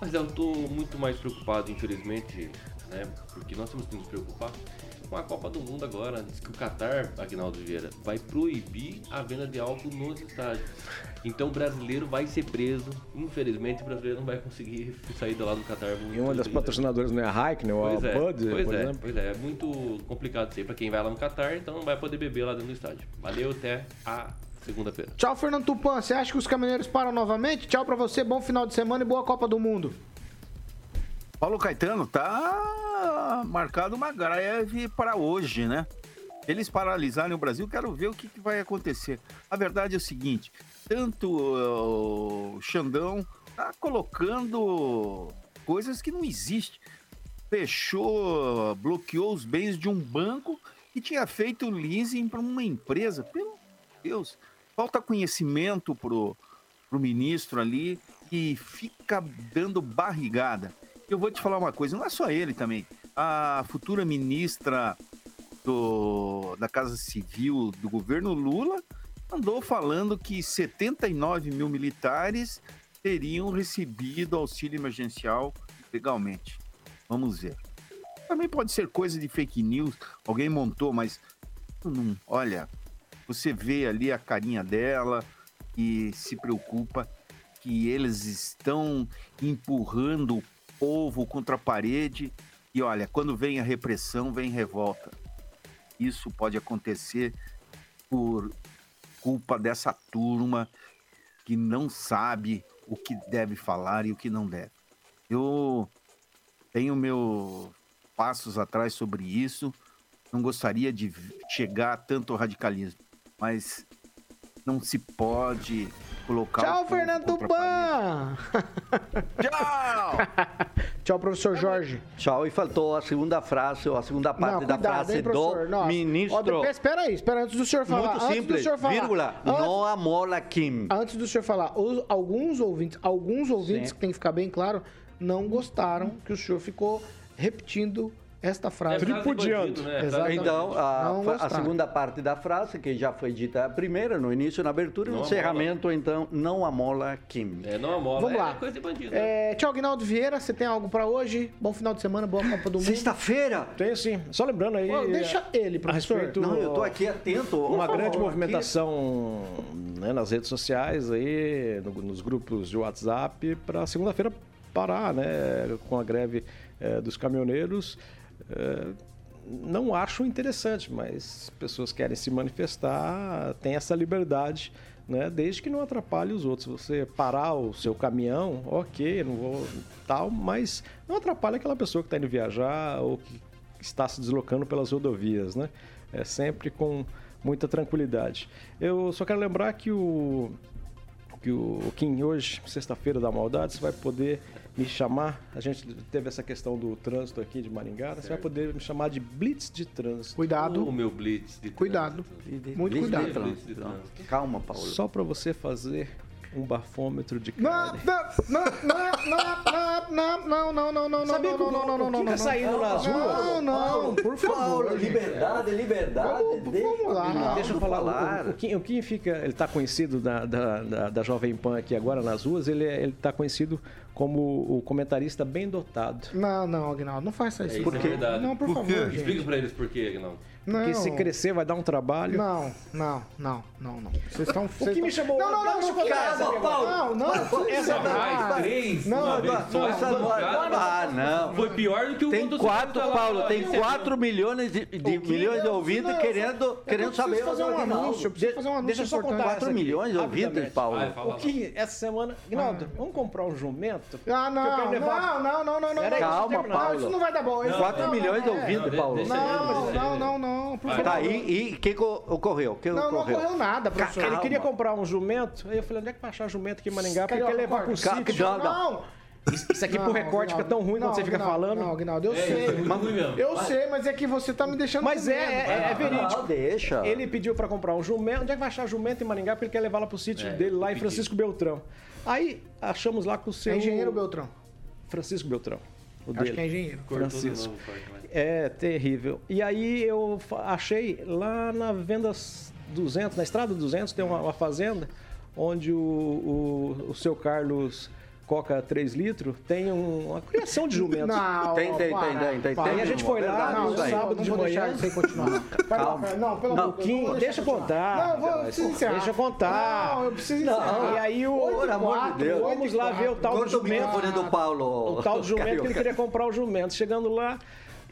Mas eu tô muito mais preocupado, infelizmente, né? Porque nós temos que nos preocupar com a Copa do Mundo agora. Diz que o Qatar, Agnaldo Vieira, vai proibir a venda de álcool nos estádios. Então o brasileiro vai ser preso. Infelizmente, o brasileiro não vai conseguir sair de lá do Qatar. E uma das patrocinadoras não é a Heineken, ou a Pois é, Bud, pois por é, exemplo? pois é, é muito complicado isso aí pra quem vai lá no Qatar, então não vai poder beber lá dentro do estádio. Valeu, até a segunda-feira. Tchau, Fernando Tupan. Você acha que os caminhoneiros param novamente? Tchau pra você, bom final de semana e boa Copa do Mundo. Paulo Caetano, tá marcado uma greve para hoje, né? Eles paralisarem o Brasil, quero ver o que, que vai acontecer. A verdade é o seguinte: tanto uh, o Xandão tá colocando coisas que não existem. Fechou, bloqueou os bens de um banco e tinha feito leasing para uma empresa. Pelo Deus, falta conhecimento pro, pro ministro ali e fica dando barrigada. Eu vou te falar uma coisa, não é só ele também. A futura ministra do, da Casa Civil do governo Lula andou falando que 79 mil militares teriam recebido auxílio emergencial legalmente. Vamos ver. Também pode ser coisa de fake news, alguém montou, mas não, olha, você vê ali a carinha dela e se preocupa que eles estão empurrando o povo contra a parede e olha, quando vem a repressão, vem revolta. Isso pode acontecer por culpa dessa turma que não sabe o que deve falar e o que não deve. Eu tenho meus passos atrás sobre isso. Não gostaria de chegar a tanto radicalismo, mas não se pode colocar. o Tchau, Fernando Tupan. Tchau! Tchau, professor Jorge. Tchau, e faltou a segunda frase, ou a segunda parte Não, da cuidado, frase hein, do Nossa. ministro. Ó, espera aí, espera antes do senhor falar. Muito antes simples, do senhor falar. vírgula, Antes- não amola Kim. Antes do senhor falar, os- alguns ouvintes, alguns ouvintes Sim. que tem que ficar bem claro, não gostaram que o senhor ficou repetindo esta frase. É Tripudiando. bandido, né? Então, a, Não fa- a segunda parte da frase, que já foi dita a primeira, no início, na abertura, e no Não encerramento, então, não amola Kim. É, não amola, Vamos é lá. coisa de bandido. É, tchau, Guinaldo Vieira. Você tem algo pra hoje? Bom final de semana, boa Copa do Mundo. Sexta-feira! Tem sim. Só lembrando aí. Deixa ele, a professor. respeito, Não, eu tô aqui atento. Uma favor, grande movimentação né, nas redes sociais aí, no- nos grupos de WhatsApp, para segunda-feira parar, né, com a greve eh, dos caminhoneiros. Eh, não acho interessante, mas pessoas querem se manifestar, tem essa liberdade, né, desde que não atrapalhe os outros. Você parar o seu caminhão, ok, não vou tal, mas não atrapalhe aquela pessoa que está indo viajar ou que está se deslocando pelas rodovias, né? É sempre com muita tranquilidade. Eu só quero lembrar que o que o Kim hoje, sexta-feira da maldade, você vai poder me chamar. A gente teve essa questão do trânsito aqui de Maringá, né? você vai poder me chamar de blitz de trânsito. Cuidado. O meu blitz de Cuidado. Muito Blitz cuidado. de trânsito. Então, Calma, Paulo. Só para você fazer um bafômetro de carne. Não, não, não, não, não, não, não, não, Sabia que o, não, não, não, o saindo nas ruas? Não, não, por favor. liberdade, liberdade. Vamos lá. Deixa eu falar. O Kim fica, ele tá conhecido da Jovem Pan aqui agora nas ruas, ele tá conhecido como o comentarista bem dotado. Não, não, Agnaldo, não faça isso. É, por é. Não, por, favor. Explica pra eles por quê, Agnaldo. Não. Porque se crescer vai dar um trabalho. Não, não, não, não, não. Vocês estão. O que me chamou? Não, não, não, Deixa eu não, contar não, essa não, não, não, não, Essa não, mais não, três, não, não, Essa não- Ah, não. Foi pior do que o Tem quatro, Paulo, tem 4 milhões de, milhões de ouvintes não, querendo, eu querendo preciso saber fazer um anúncio, fazer um anúncio Deixa eu só contar importante. essa 4 aqui, milhões de ouvintes. Paulo. O que essa semana. Guinaldo, vamos comprar um jumento? Ah, não, não, não, não, não, não. Não, calma, não, Paulo. Isso não vai dar bom. isso- 4 não, milhões de não, é. ouvintes, Paulo. deixa Não, não, não, não, por favor. Tá, e o que ocorreu? Que Não, não ocorreu? ocorreu nada, professor. Ele Calma. queria comprar um jumento, aí eu falei, onde é que vai achar jumento aqui em Maringá? Porque ele quer levar pro sítio. Não, não. Não, Isso aqui pro recorte fica tão ruim quando você fica falando. Não, Aguinaldo, eu É, sei. é mesmo. Eu Vai. sei, mas é que você tá me deixando Mas é, medo. é, é verídico. deixa. Ele pediu pra comprar um jumento. Onde é que vai achar jumento em Maringá? Porque ele quer levar lá pro sítio dele, lá em Francisco Beltrão. Aí achamos lá com o seu. É engenheiro Beltrão? Francisco Beltrão. O Acho dele. que é engenheiro. Francisco. É terrível. E aí eu achei lá na Vendas 200, na Estrada 200, tem uma, uma fazenda onde o, o, o seu Carlos Coca 3 litros tem um- uma criação de jumentos. Não, Tem, tem, para, tem, tem, tem, para. tem. Aí a gente foi lá no sábado Não de deixar manhã. você continuar. Calma. Não, pelo Não, amor de Deus, deixa eu contar. Não, vou, eu preciso encerrar. Deixa eu contar. Não, eu preciso Não, encerrar. E aí o. Oito e quatro, oito Vamos e lá ver o tal do Corta o jumento. microfone do Paulo. O tal do jumento que ele queria comprar o jumento. Chegando lá,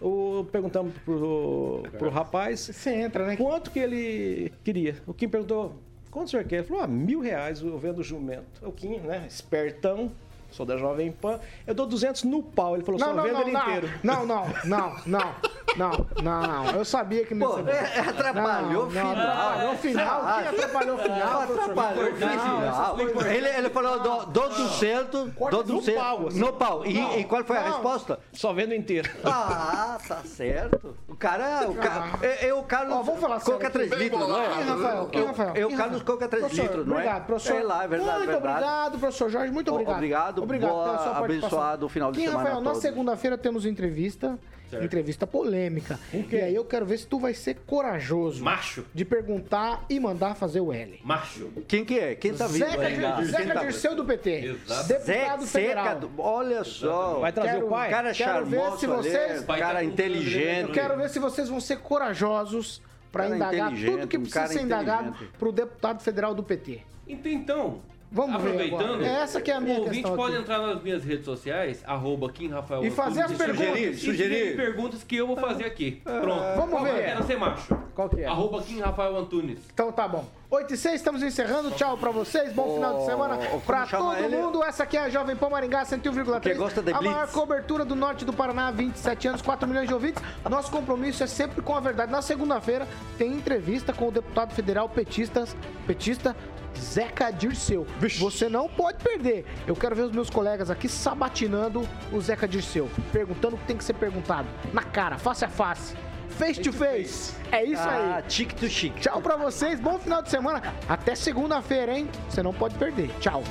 o, perguntamos pro, pro rapaz. Você entra, né? Quanto que ele queria? O Kim perguntou, quanto o senhor quer? Ele falou, ah, mil reais eu vendo o jumento. O Kim, né, espertão, sou da Jovem Pan, eu dou 200 no pau. Ele falou, Não, só não, vendo não, ele não, inteiro. não, não, não, não, não, não, não. Eu sabia que não Pô, ia ser é, atrapalhou o Não, final. Atrapalhou o final. O que atrapalhou o final? Atrapalhou o final. Ele, ele falou, dou, dou 200, dou no 200 pau, assim. no pau. E, e qual foi a resposta? Só vendo inteiro. Ah, tá certo. O cara, o cara, é, é o Carlos Ó, vamos falar sério Coca aqui. 3 litros, não é? Quem, Rafael? Quem, Eu- Rafael? É o Quem, Carlos? Coca 3 Professor, litros, não é? Obrigado, professor. Sei lá, é verdade, Muito obrigado, professor Jorge. Muito obrigado. Obrigado, obrigado boa, pela sua abençoado final de Quem, semana Rafael, na segunda-feira temos entrevista. Entrevista polêmica. E aí eu quero ver se tu vai ser corajoso. Macho. De perguntar e mandar fazer o L. Macho. Quem que é? Quem tá vivo Zeca? Dir- Quem Zeca tá- Dirceu do PT. Exato. Deputado Zé federal. Seca, do- olha só. Vai trazer Quero- o pai? Cara Quero ver charmoso se vocês- Pai tá cara com- inteligente. Eu quero ver se vocês vão ser corajosos para indagar tudo que um precisa cara ser indagado inteligente. pro deputado federal do PT. Então, Então, Vamos ver aproveitando, agora. Essa que é a minha o ouvinte questão pode aqui. entrar nas minhas redes sociais, arroba Kim Rafael E fazer as perguntas. sugerir, Sugerir. sugerir perguntas que eu vou fazer aqui. Pronto. Vamos Qual ver. que? Quero ser macho. Qual que é? Arroba Kim Rafael Antunes. Então tá bom. 8 e 6, estamos encerrando. Tchau pra vocês. Bom final de semana pra todo ele? mundo. Essa aqui é a Jovem Pan Maringá 101,3. Que gosta de A blitz. maior cobertura do norte do Paraná, 27 anos, 4 milhões de ouvintes. Nosso compromisso é sempre com a verdade. Na segunda-feira tem entrevista com o deputado federal petistas, petista Zeca Dirceu. Você não pode perder. Eu quero ver os meus colegas aqui sabatinando o Zeca Dirceu, perguntando o que tem que ser perguntado. Na cara, face a face. Face to face. É isso Ah, aí. chique to chique. Tchau pra vocês, bom final de semana. Até segunda-feira, hein? Você não pode perder. Tchau.